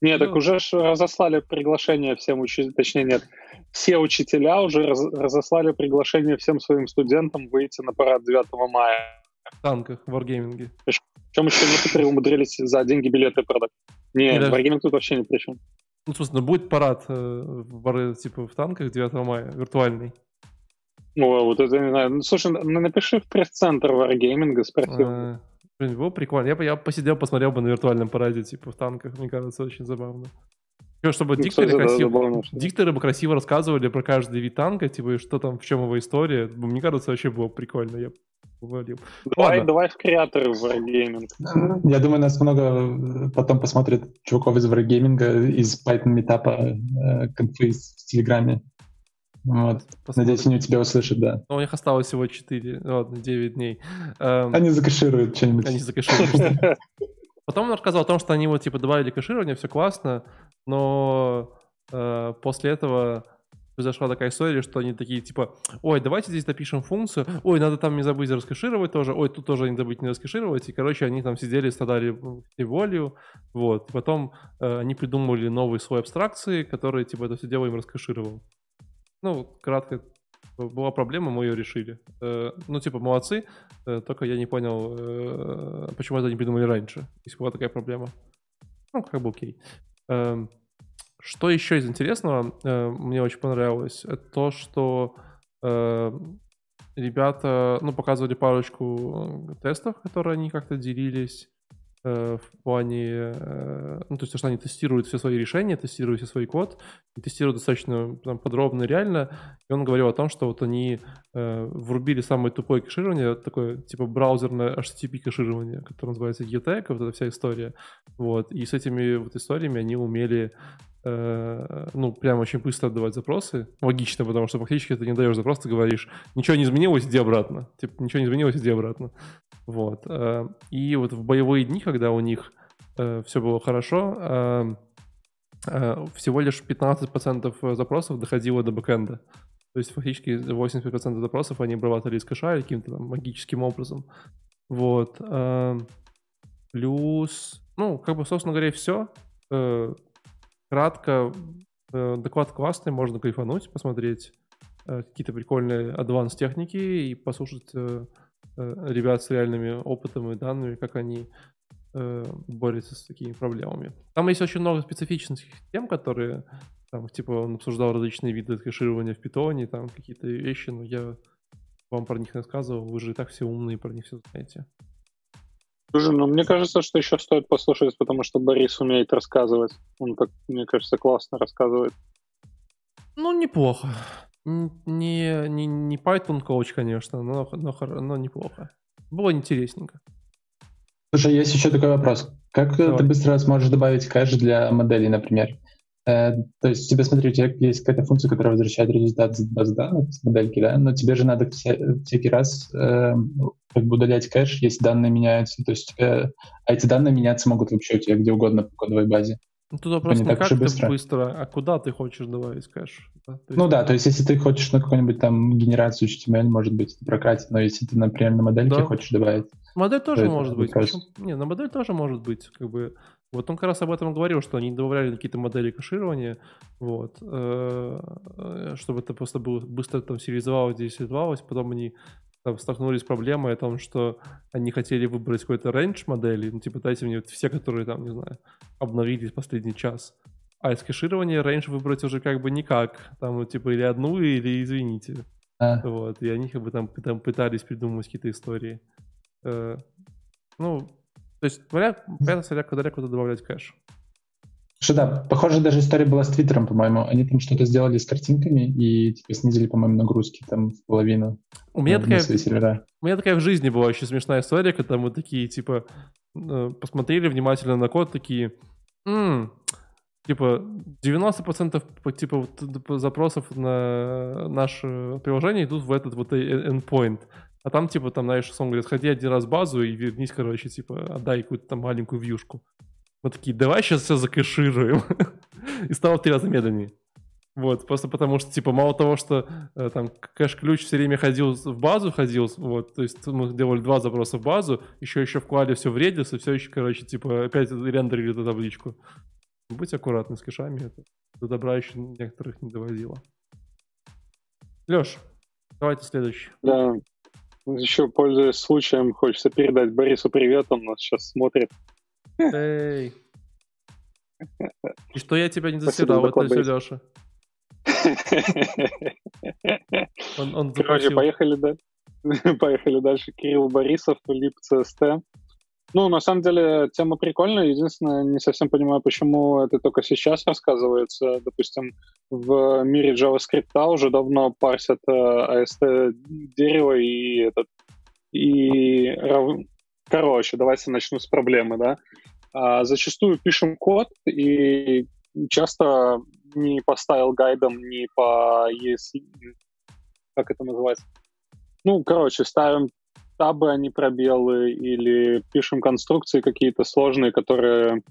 Нет, ну... так уже разослали приглашение всем учителям, точнее нет, все учителя уже раз, разослали приглашение всем своим студентам выйти на парад 9 мая. В танках, в Wargaming. Причем еще некоторые умудрились за деньги билеты продать. Не, Или... Wargaming тут вообще ни при чем. Ну, собственно, будет парад э, в, типа в танках 9 мая, виртуальный. О, вот это не знаю. Ну, слушай, напиши в пресс-центр Wargaming спортивный. А, Блин, было прикольно. Я бы я посидел, посмотрел бы на виртуальном параде, типа в танках, мне кажется, очень забавно. Еще, чтобы ну, дикторы, кстати, красиво, да, забавно, дикторы бы красиво рассказывали про каждый вид танка, типа, и что там, в чем его история. Мне кажется, вообще было прикольно. Я говорил. Давай, Ладно. давай в креаторы в Wargaming. Я думаю, нас много э, потом посмотрит чуваков из Wargaming, из Python метапа э, конфы в Телеграме. Вот. Надеюсь, они у тебя услышат, да. Но ну, у них осталось всего 4, ладно, 9 дней. Эм, они закэшируют что-нибудь. Они закэшируют. Потом он рассказал о том, что они вот типа добавили кэширование, все классно, но э, после этого произошла такая история, что они такие типа, ой, давайте здесь допишем функцию, ой, надо там не забыть раскэшировать тоже, ой, тут тоже не забыть не раскэшировать, и, короче, они там сидели, страдали волю, вот, потом э, они придумали новый слой абстракции, который, типа, это все дело им раскэшировал. Ну, кратко, была проблема, мы ее решили. Э, ну, типа, молодцы, э, только я не понял, э, почему это не придумали раньше, если была такая проблема. Ну, как бы окей. Эм, что еще из интересного мне очень понравилось, это то, что ребята, ну, показывали парочку тестов, которые они как-то делились. Э, в плане, э, ну, то есть, что они тестируют все свои решения, тестируют все свой код, и тестируют достаточно там, подробно и реально. И он говорил о том, что вот они э, врубили самое тупое кэширование, такое типа браузерное HTTP кэширование, которое называется GTAG, вот эта вся история. Вот. И с этими вот историями они умели ну, прям очень быстро отдавать запросы. Логично, потому что фактически ты не даешь запрос, ты говоришь, ничего не изменилось, иди обратно. Типа, ничего не изменилось, иди обратно. Вот. Э, и вот в боевые дни, когда у них э, все было хорошо, э, всего лишь 15% запросов доходило до бэкэнда. То есть фактически 80% запросов они обрабатывали из кэша каким-то там магическим образом. Вот. Плюс, ну, как бы, собственно говоря, все. Кратко, доклад классный, можно кайфануть, посмотреть какие-то прикольные адванс техники и послушать Э, ребят с реальными опытом и данными, как они э, борются с такими проблемами. Там есть очень много специфичных тем, которые, там, типа, он обсуждал различные виды кэширования в питоне, там какие-то вещи, но я вам про них рассказывал, вы же и так все умные, про них все знаете. Слушай, ну мне кажется, что еще стоит послушать, потому что Борис умеет рассказывать. Он так, мне кажется, классно рассказывает. Ну, неплохо. Не, не, не Python коуч, конечно, но, но, но неплохо. Было интересненько. Слушай, есть еще такой вопрос. Как Давай. ты быстро сможешь добавить кэш для моделей, например? Э, то есть тебе, смотри, у тебя есть какая-то функция, которая возвращает результат базы данных, с модельки, да, но тебе же надо вся, всякий раз э, как бы удалять кэш, если данные меняются. То есть тебе, а эти данные меняться могут вообще у тебя где угодно по кодовой базе. Ну, тут вопрос не, не как ты быстро. быстро, а куда ты хочешь добавить кэш. Да? есть... Ну да, то есть если ты хочешь на какую-нибудь там генерацию HTML, может быть, это прокатит, но если ты, например, на модельке да. хочешь добавить... Модель тоже то может быть. Вопрос... Не, на модель тоже может быть, как бы... Вот он как раз об этом говорил, что они добавляли какие-то модели кэширования, вот, э, э, чтобы это просто было быстро там сериализовалось, сериализовалось, потом они там столкнулись с проблемой о том, что они хотели выбрать какой-то range модели, ну, типа, дайте мне все, которые там, не знаю, обновились последний час. А из кэширования range выбрать уже как бы никак. Там, типа, или одну, или извините. А. Вот, и они как бы там, там пытались придумать какие-то истории. Э, ну, То есть, понятно, смотря куда куда добавлять кэш. Что да, похоже, даже история была с Твиттером, по-моему. Они там что-то сделали с картинками и типа снизили, по-моему, нагрузки там в половину. У меня, такая, сервера. у меня такая в жизни была очень смешная история, когда мы такие, типа, э, посмотрели внимательно на код, такие, м-м, типа, 90% типа, запросов на наше приложение идут в этот вот endpoint. А там, типа, там, знаешь, сон говорит, сходи один раз в базу и вернись, короче, типа, отдай какую-то там маленькую вьюшку. Мы такие, давай сейчас все закэшируем. [laughs] и стало в три раза медленнее. Вот, просто потому что, типа, мало того, что э, там кэш-ключ все время ходил в базу, ходил, вот, то есть мы делали два запроса в базу, еще еще все в Redis, и все еще, короче, типа, опять рендерили эту табличку. Будь аккуратны с кэшами, это до добра еще некоторых не доводило. Леш, давайте следующий. Да, еще, пользуясь случаем, хочется передать Борису привет, он нас сейчас смотрит. Эй. И что я тебя не засирал, это все Леша. Он, он Короче, поехали, да? [laughs] поехали дальше. Кирилл Борисов, Лип CST. Ну, на самом деле, тема прикольная. Единственное, не совсем понимаю, почему это только сейчас рассказывается. Допустим, в мире JavaScript уже давно парсят AST э, дерево и этот и короче, давайте начну с проблемы, да. А, зачастую пишем код и часто не по стайл гайдам, не по ES... как это называется? Ну, короче, ставим табы, а не пробелы, или пишем конструкции какие-то сложные, которые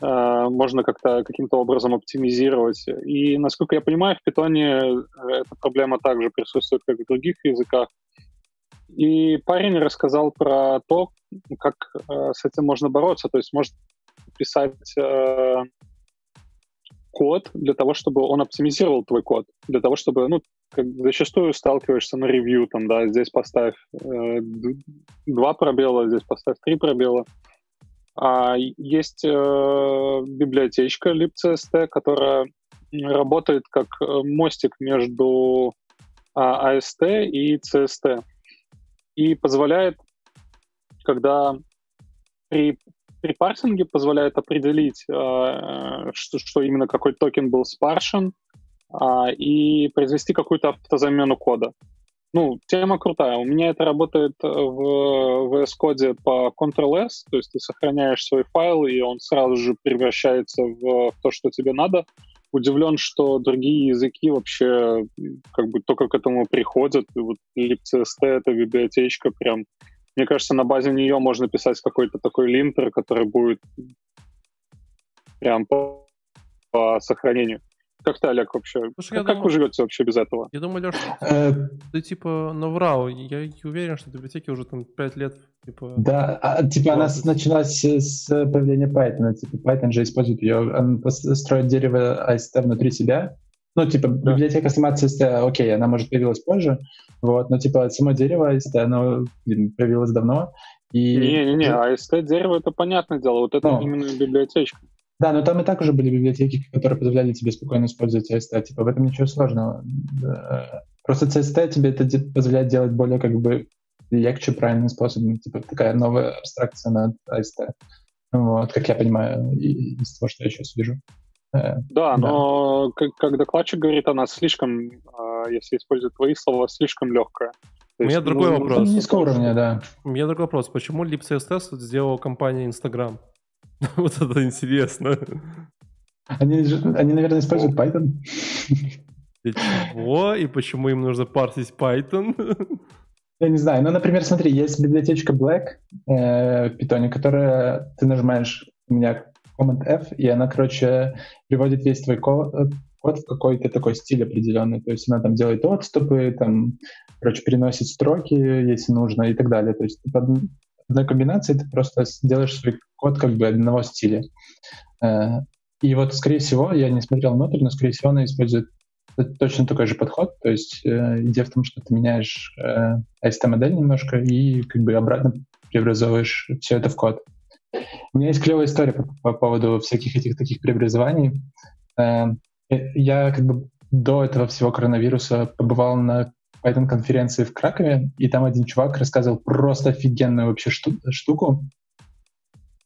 э, можно как-то каким-то образом оптимизировать. И, насколько я понимаю, в питоне э, эта проблема также присутствует, как в других языках. И парень рассказал про то, как э, с этим можно бороться. То есть можно писать э, код для того, чтобы он оптимизировал твой код, для того, чтобы, ну, как зачастую сталкиваешься на ревью, там, да, здесь поставь э, два пробела, здесь поставь три пробела. А есть э, библиотечка libcst, которая работает как э, мостик между а, AST и CST и позволяет, когда при при парсинге позволяет определить, э, что, что именно какой токен был спаршен, э, и произвести какую-то автозамену кода. Ну, тема крутая. У меня это работает в VS Code по Ctrl-S, то есть ты сохраняешь свой файл, и он сразу же превращается в то, что тебе надо. Удивлен, что другие языки вообще как бы только к этому приходят. И вот libcst — это библиотечка прям мне кажется, на базе нее можно писать какой-то такой линтер, который будет прям по, по сохранению. Как ты, Олег, вообще? Слушай, как, как думаю, вы живете вообще без этого? Я думаю, Леша, э, ты типа наврал. Я уверен, что библиотеки уже там 5 лет типа... Да, а, типа она началась с появления Python. Типа Python же использует ее, он строит дерево AST внутри себя, ну, типа, да. библиотека сама CST, окей, она, может, появилась позже, вот, но, типа, само дерево AST, оно блин, появилось давно, и... Не-не-не, AST дерево — это понятное дело, вот это ну, именно библиотечка. Да, но там и так уже были библиотеки, которые позволяли тебе спокойно использовать AST, типа, в этом ничего сложного. Просто CST тебе это позволяет делать более, как бы, легче, правильным способом, типа, такая новая абстракция над AST. Вот, как я понимаю, из того, что я сейчас вижу. Э, да, но как, как докладчик говорит, она слишком, э, если использовать твои слова, слишком легкая. У меня есть, другой ну, вопрос. Низкого уровня, да. У меня другой вопрос. Почему libcss сделала компания Instagram? [laughs] вот это интересно. Они, они, наверное, используют Python. Чего? И почему им нужно парсить Python? Я не знаю. Ну, например, смотри, есть библиотечка Black э, в Python, которая ты нажимаешь, у меня Command F, и она, короче, приводит весь твой код, э, код в какой-то такой стиль определенный. То есть она там делает отступы, там, короче, переносит строки, если нужно, и так далее. То есть под одной комбинации ты просто делаешь свой код как бы одного стиля. Э, и вот, скорее всего, я не смотрел внутрь, но, скорее всего, она использует точно такой же подход. То есть э, идея в том, что ты меняешь AST-модель немножко и как бы обратно преобразовываешь все это в код. У меня есть клевая история по, по поводу всяких этих таких преобразований. Э, я как бы до этого всего коронавируса побывал на Python-конференции в Кракове, и там один чувак рассказывал просто офигенную вообще шту- штуку.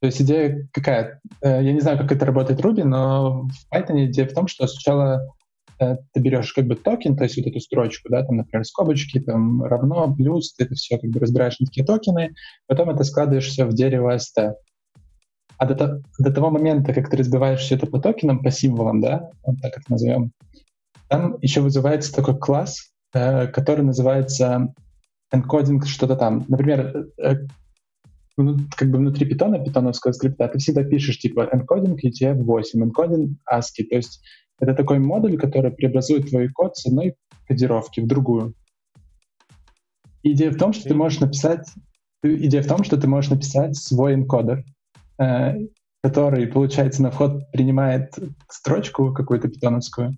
То есть идея какая? Э, я не знаю, как это работает в Ruby, но в Python идея в том, что сначала э, ты берешь как бы токен, то есть вот эту строчку, да, там, например, скобочки, там, равно, плюс, ты это все как бы разбираешь на такие токены, потом это складываешь все в дерево ST. А до, до того момента, как ты разбиваешь все это по токенам, по символам, да, вот так это назовем, там еще вызывается такой класс, э, который называется encoding что-то там. Например, э, ну, как бы внутри питона, питоновского скрипта, ты всегда пишешь типа encoding UTF-8, encoding ASCII. То есть это такой модуль, который преобразует твой код с одной кодировки в другую. Идея в том, что ты можешь написать идея в том, что ты можешь написать свой энкодер, э, который, получается, на вход принимает строчку какую-то питоновскую,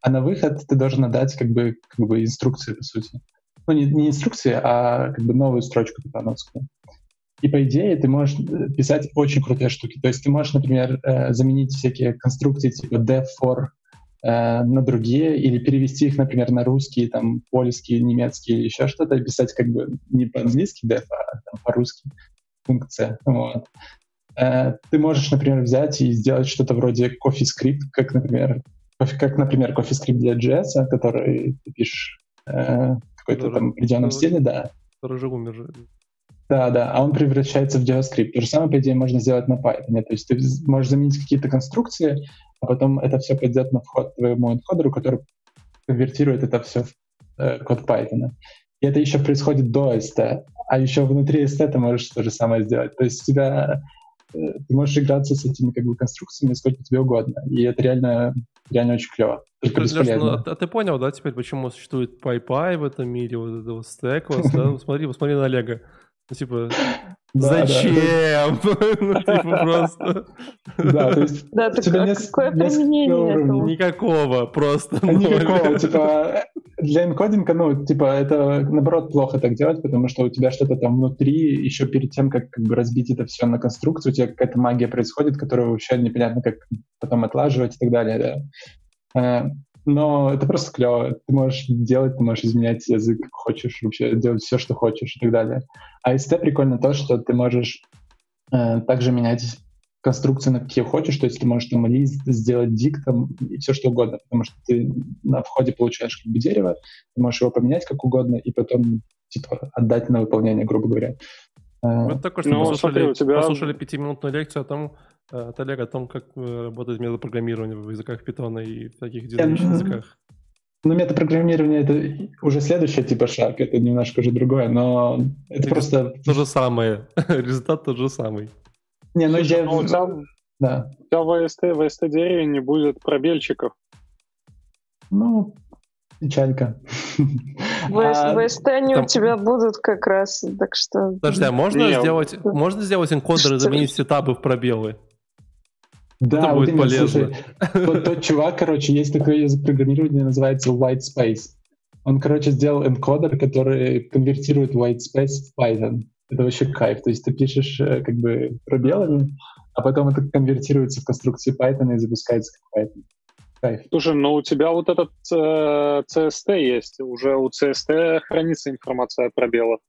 а на выход ты должен отдать как бы, как бы инструкции, по сути. Ну, не, не инструкции, а как бы новую строчку питоновскую. И по идее ты можешь э, писать очень крутые штуки. То есть ты можешь, например, э, заменить всякие конструкции типа def for э, на другие или перевести их, например, на русский, там, польский, немецкий или еще что-то, писать как бы не по-английски def, а там, по-русски функция. Вот. Ты можешь, например, взять и сделать что-то вроде CoffeeScript, как, например, как, например, CoffeeScript для JS, который ты пишешь э, какой-то там определенном стиле, да. Который же умер. Да, да, а он превращается в JavaScript. То же самое, по идее, можно сделать на Python. То есть ты можешь заменить какие-то конструкции, а потом это все пойдет на вход твоему энкодеру, который конвертирует это все в э, код Python. И это еще происходит до ST, а еще внутри ST ты можешь то же самое сделать. То есть у тебя э, ты можешь играться с этими как бы конструкциями сколько тебе угодно. И это реально, реально очень клево. Только Леш, ну, а, а ты понял, да, теперь, почему существует PyPy в этом мире, вот это вот Stackless, да? [laughs] Смотри, посмотри на Олега. Ну, типа, зачем? [laughs] Ну, типа, просто... Да, то есть... Да, какое применение Никакого, просто. Никакого, типа, для энкодинга, ну, типа, это, наоборот, плохо так делать, потому что у тебя что-то там внутри, еще перед тем, как, как бы разбить это все на конструкцию, у тебя какая-то магия происходит, которую вообще непонятно, как потом отлаживать и так далее, да. Но это просто клево. Ты можешь делать, ты можешь изменять язык как хочешь, вообще делать все, что хочешь и так далее. А ST прикольно то, что ты можешь э, также менять конструкции на какие хочешь, то есть ты можешь там лист сделать диктом и все что угодно, потому что ты на входе получаешь как бы дерево, ты можешь его поменять как угодно и потом типа отдать на выполнение, грубо говоря. Э, только что ну, послушали, смотри, у тебя... послушали пятиминутную лекцию о том, Э, от Олега о том, как э, работает метапрограммирование в языках Python и в таких динамичных языках. Ну, метапрограммирование — это уже следующий типа шаг, это немножко уже другое, но это, просто... То же самое, [laughs] результат тот же самый. Не, ну я... Ну, да. у тебя в VST, в дереве не будет пробельчиков. Ну, печалька. В, а, в ST они там... у тебя будут как раз, так что... Подожди, а можно Нет. сделать, можно сделать энкодер и заменить сетапы в пробелы? Да, это будет именно, полезно. Слушай, вот тот чувак, короче, есть такой язык программирования, называется White Space. Он, короче, сделал энкодер, который конвертирует white space в Python. Это вообще кайф. То есть ты пишешь э, как бы пробелами, а потом это конвертируется в конструкции Python и запускается как Python. Кайф. Слушай, ну у тебя вот этот э, CST есть. Уже у CST хранится информация о пробелах.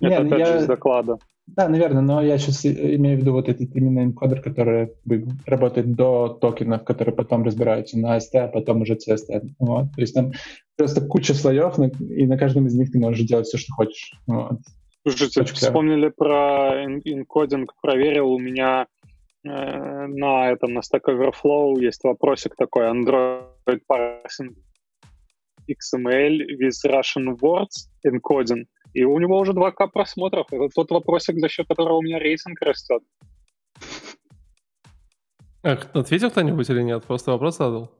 Это Нет, опять я... же из доклада. Да, наверное, но я сейчас имею в виду вот этот именно энкодер, который работает до токенов, которые потом разбираются на ST, а потом уже CST. Вот. То есть там просто куча слоев, и на каждом из них ты можешь делать все, что хочешь. Вот. Слушайте, Очень вспомнили про энкодинг, проверил, у меня э, на этом, на Stack Overflow есть вопросик такой, Android parsing XML with Russian words encoding. И у него уже 2К просмотров. Это тот вопросик, за счет которого у меня рейтинг растет. Эх, ответил кто-нибудь или нет? Просто вопрос задал.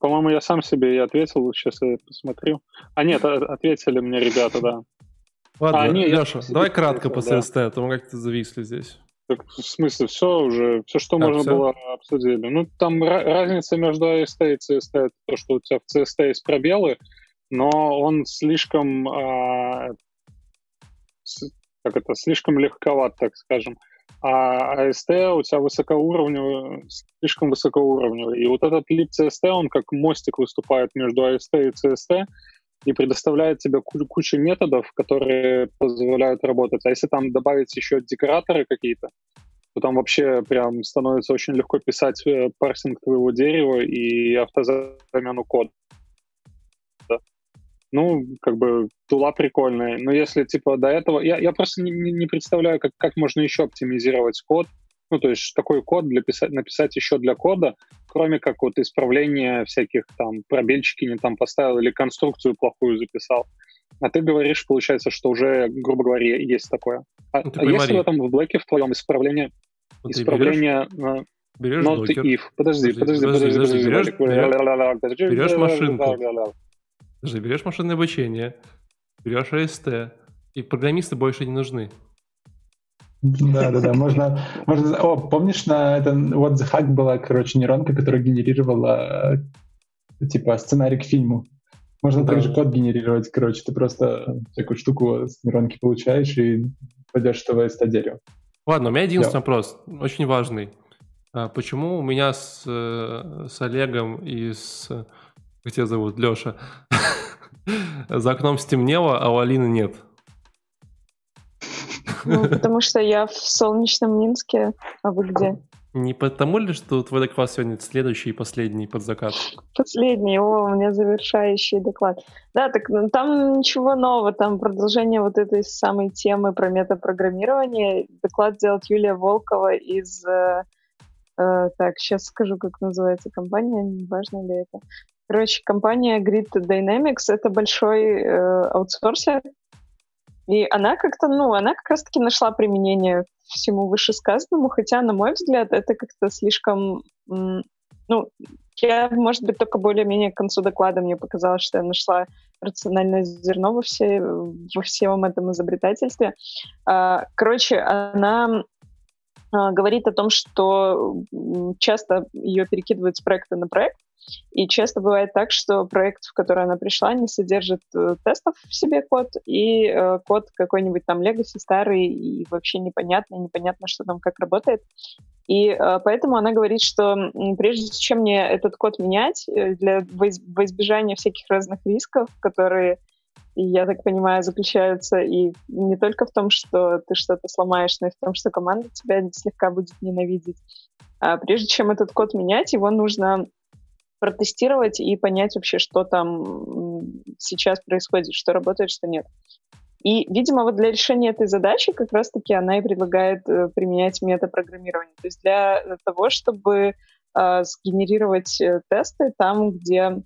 По-моему, я сам себе и ответил. Сейчас я посмотрю. А нет, ответили мне ребята, да. Ладно, а, не, Леша, давай кратко по CST, да. а то мы как-то зависли здесь. Так, в смысле, все уже, все, что а, можно все? было, обсудили. Ну, там разница между AST и CST, это то, что у тебя в CST есть пробелы, но он слишком, э, как это, слишком легковат, так скажем. А AST у тебя высокоуровневый, слишком высокоуровневый. И вот этот лип CST, он как мостик выступает между AST и CST, и предоставляет тебе кучу методов, которые позволяют работать. А если там добавить еще декораторы какие-то, то там вообще прям становится очень легко писать э, парсинг твоего дерева и автозамену кода. Ну, как бы тула прикольная. Но если типа до этого... Я, я просто не, не представляю, как, как можно еще оптимизировать код. Ну, то есть такой код для писать, написать еще для кода, кроме как вот исправления всяких там пробельчики не там поставил или конструкцию плохую записал. А ты говоришь, получается, что уже, грубо говоря, есть такое. А, ну, а есть в этом в Блэке в твоем исправление, вот исправление берешь, берешь not if? Подожди, подожди, подожди, подожди. Берешь, берешь, берешь машинку. Подожди, берешь машинное обучение, берешь AST, и программисты больше не нужны. Да, да, да. Можно, можно. О, помнишь, на этом What the Fuck была, короче, нейронка, которая генерировала типа сценарий к фильму. Можно да. также код генерировать, короче, ты просто такую штуку с нейронки получаешь и пойдешь в ВСТ дерево. Ладно, у меня единственный да. вопрос, очень важный. А почему у меня с, э, с Олегом и с... Как тебя зовут? Леша. [laughs] За окном стемнело, а у Алины нет. Ну, потому что я в солнечном Минске, а вы где? Не потому ли, что твой доклад сегодня следующий и последний под закат? Последний, о, у меня завершающий доклад. Да, так ну, там ничего нового, там продолжение вот этой самой темы про метапрограммирование. Доклад делает Юлия Волкова из... Э, э, так, сейчас скажу, как называется компания, не важно ли это. Короче, компания Grid Dynamics — это большой э, аутсорсер, и она как-то, ну, она как раз-таки нашла применение всему вышесказанному, хотя, на мой взгляд, это как-то слишком... Ну, я, может быть, только более-менее к концу доклада мне показалось, что я нашла рациональное зерно во, все, во всем этом изобретательстве. А, короче, она а, говорит о том, что часто ее перекидывают с проекта на проект, и часто бывает так, что проект, в который она пришла, не содержит э, тестов в себе код, и э, код какой-нибудь там legacy старый и вообще непонятный, непонятно, что там как работает. И э, поэтому она говорит, что прежде чем мне этот код менять, э, для, во избежание всяких разных рисков, которые я так понимаю, заключаются и не только в том, что ты что-то сломаешь, но и в том, что команда тебя слегка будет ненавидеть. А прежде чем этот код менять, его нужно протестировать и понять вообще, что там сейчас происходит, что работает, что нет. И, видимо, вот для решения этой задачи как раз-таки она и предлагает э, применять метапрограммирование. То есть для того, чтобы э, сгенерировать э, тесты там, где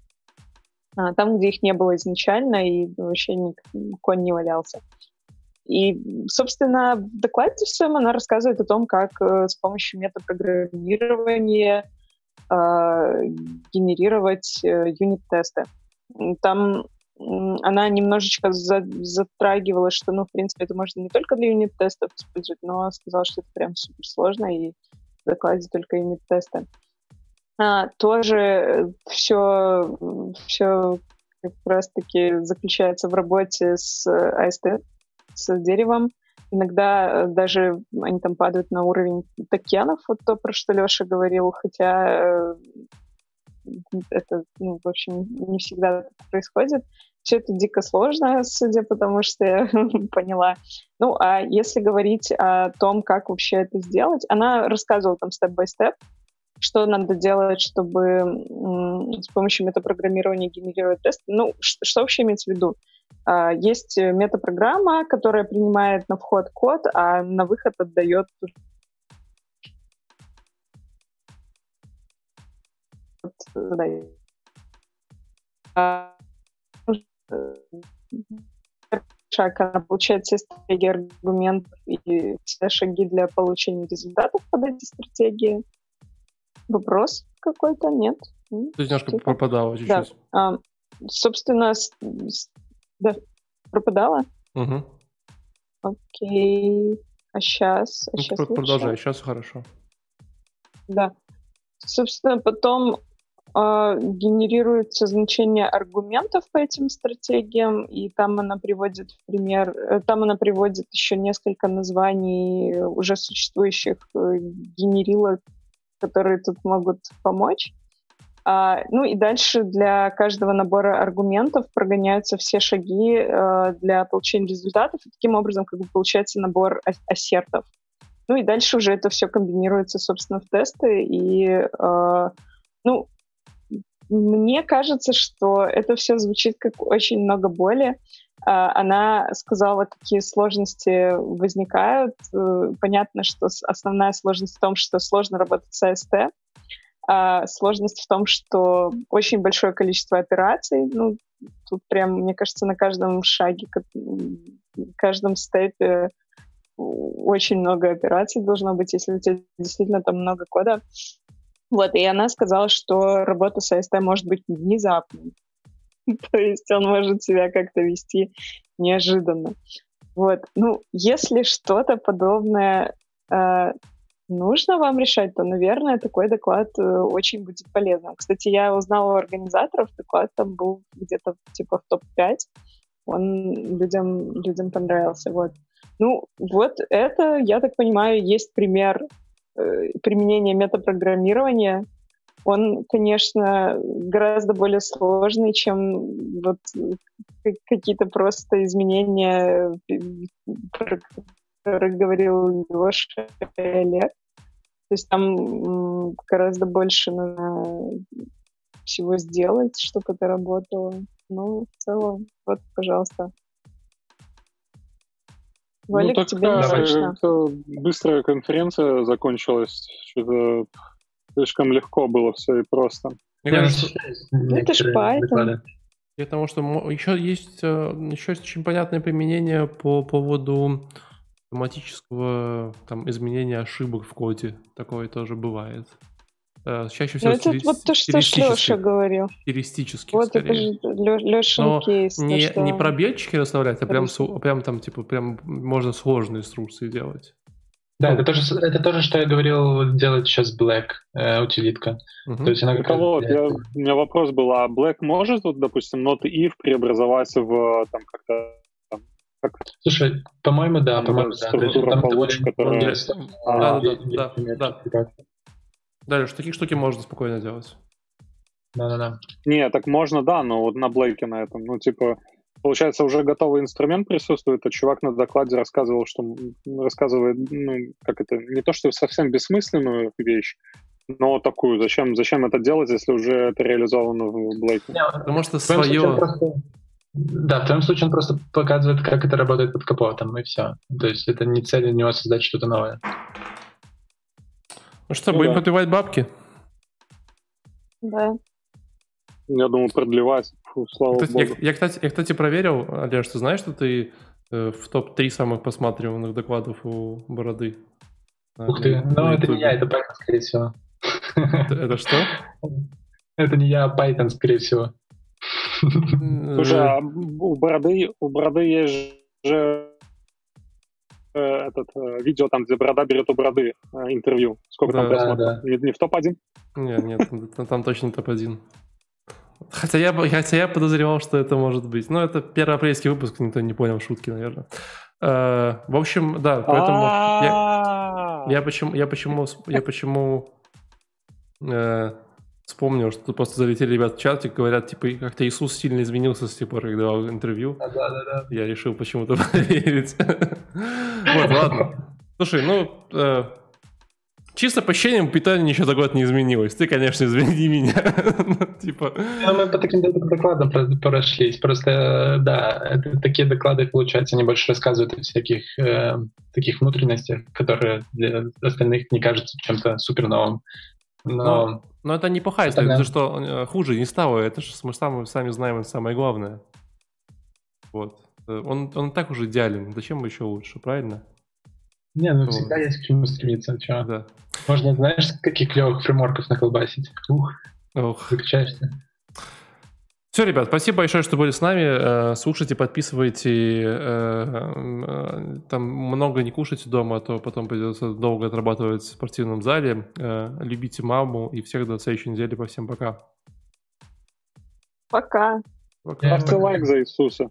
э, там, где их не было изначально, и вообще ни, конь не валялся. И, собственно, в докладе своем она рассказывает о том, как э, с помощью метапрограммирования а, генерировать э, юнит-тесты. Там она немножечко за, затрагивала, что, ну, в принципе, это можно не только для юнит-тестов использовать, но сказала, что это прям супер сложно, и в докладе только юнит-тесты. А, тоже все, все как раз-таки заключается в работе с AST, с деревом. Иногда э, даже они там падают на уровень токенов, вот то, про что Леша говорил, хотя э, это, ну, в общем, не всегда происходит. Все это дико сложно, судя по тому, что я [laughs] поняла. Ну, а если говорить о том, как вообще это сделать, она рассказывала там степ-бай-степ, что надо делать, чтобы с помощью метапрограммирования генерировать тесты. Ну, что вообще имеется в виду? А, есть метапрограмма, которая принимает на вход код, а на выход отдает шаг, она получает все стратегии, аргументов и все шаги для получения результатов под эти стратегии. Вопрос какой-то? Нет? Ты немножко пропадала чуть-чуть. Да. А, собственно, да, пропадала? Угу. Окей. А сейчас? А ну, сейчас продолжай, сейчас хорошо. Да. Собственно, потом э, генерируется значение аргументов по этим стратегиям, и там она приводит в пример, э, там она приводит еще несколько названий уже существующих э, генерилок, которые тут могут помочь. А, ну и дальше для каждого набора аргументов прогоняются все шаги э, для получения результатов. И таким образом как бы получается набор ассертов. Ну и дальше уже это все комбинируется, собственно, в тесты. И, э, ну, мне кажется, что это все звучит как очень много боли. А, она сказала, какие сложности возникают. Э, понятно, что основная сложность в том, что сложно работать с AST. А сложность в том, что очень большое количество операций. Ну, тут прям, мне кажется, на каждом шаге, каждом степе очень много операций должно быть, если у тебя действительно там много кода. Вот, и она сказала, что работа с AST может быть внезапной. [laughs] То есть он может себя как-то вести неожиданно. Вот, ну, если что-то подобное э, нужно вам решать, то, наверное, такой доклад э, очень будет полезным. Кстати, я узнала у организаторов, доклад там был где-то типа в топ-5. Он людям, людям понравился. Вот. Ну, вот это, я так понимаю, есть пример Э, применения метапрограммирования, он, конечно, гораздо более сложный, чем вот какие-то просто изменения, про которые говорил Леша и Олег. То есть там гораздо больше нужно всего сделать, чтобы это работало. Ну, в целом, вот, пожалуйста. Валик, ну, так, тебе да, это быстрая конференция закончилась. Что-то слишком легко было все и просто. Мне кажется, это ж Python. И потому что еще есть э, еще есть очень понятное применение по поводу автоматического там, изменения ошибок в коде. Такое тоже бывает. Э, чаще всего ну, это вот то, что Леша говорил. Стилистически, Вот скорее. это же Лешин кейс. Не, что... не пробельчики расставлять, а прям, прям там, типа, прям можно сложные инструкции делать. Да, это тоже, это тоже, что я говорил, делать сейчас Black э, утилитка. Угу. То есть она как вот, я, у меня вопрос был, а Black может, вот, допустим, ноты if преобразовать в там как-то как... Слушай, по-моему, да, по-моему, да. Структура получ, которая... Да, да, да, да. Дальше, такие штуки можно спокойно делать. Да-да-да. Не, так можно, да, но вот на Блейке на этом, ну, типа, получается, уже готовый инструмент присутствует, а чувак на докладе рассказывал, что рассказывает, ну, как это, не то, что совсем бессмысленную вещь, но такую, зачем, зачем это делать, если уже это реализовано в Блейке? Потому что свое... Да, в твоем случае он просто показывает, как это работает под капотом, и все. То есть это не цель у него создать что-то новое. Ну что, ну, будем да. подливать бабки? Да. Я думаю, продлевать. Фу, слава кстати, богу. Я, я, кстати, я, кстати, проверил, Олеж, ты знаешь, что ты э, в топ-3 самых посматриваемых докладов у Бороды? Ух ты, ну это не я, это Python, скорее всего. Это, это что? Это не я, а Python, скорее всего. Слушай, а у Бороды, у Бороды есть же Э, этот э, видео там, где Борода берет у Бороды э, интервью. Сколько да, там просмотров? Да. Не, не в топ-1? Нет, нет, там точно топ-1. Хотя я, хотя я подозревал, что это может быть. Но это первый апрельский выпуск, никто не понял шутки, наверное. в общем, да, поэтому я, я почему, я почему, я почему вспомнил, что просто залетели ребят в чатик, говорят, типа, как-то Иисус сильно изменился с тех пор, как давал интервью. Да, да, да. Я решил почему-то [laughs] поверить. Вот, ладно. Слушай, ну, э, чисто по ощущениям питания ничего за год не изменилось. Ты, конечно, извини меня. [laughs] Типа... Ну, мы по таким докладам прошлись. Просто, да, такие доклады, получается, они больше рассказывают о всяких э, таких внутренностях, которые для остальных не кажутся чем-то супер новым. Но, но, это не плохая история, потому что э, хуже не стало. Это же мы сами, сами знаем, это самое главное. Вот. Э, он, он так уже идеален. Зачем еще лучше, правильно? Не, ну вот. всегда есть к чему стремиться. Чё? Да. Можно, знаешь, каких клевых фреймворков наколбасить. Ух, Ох. закачаешься. Все, ребят, спасибо большое, что были с нами. Э, слушайте, подписывайте. Э, э, там много не кушайте дома, а то потом придется долго отрабатывать в спортивном зале. Любите маму и всех до следующей недели. По всем пока. Пока. Пока. Ставьте лайк за Иисуса.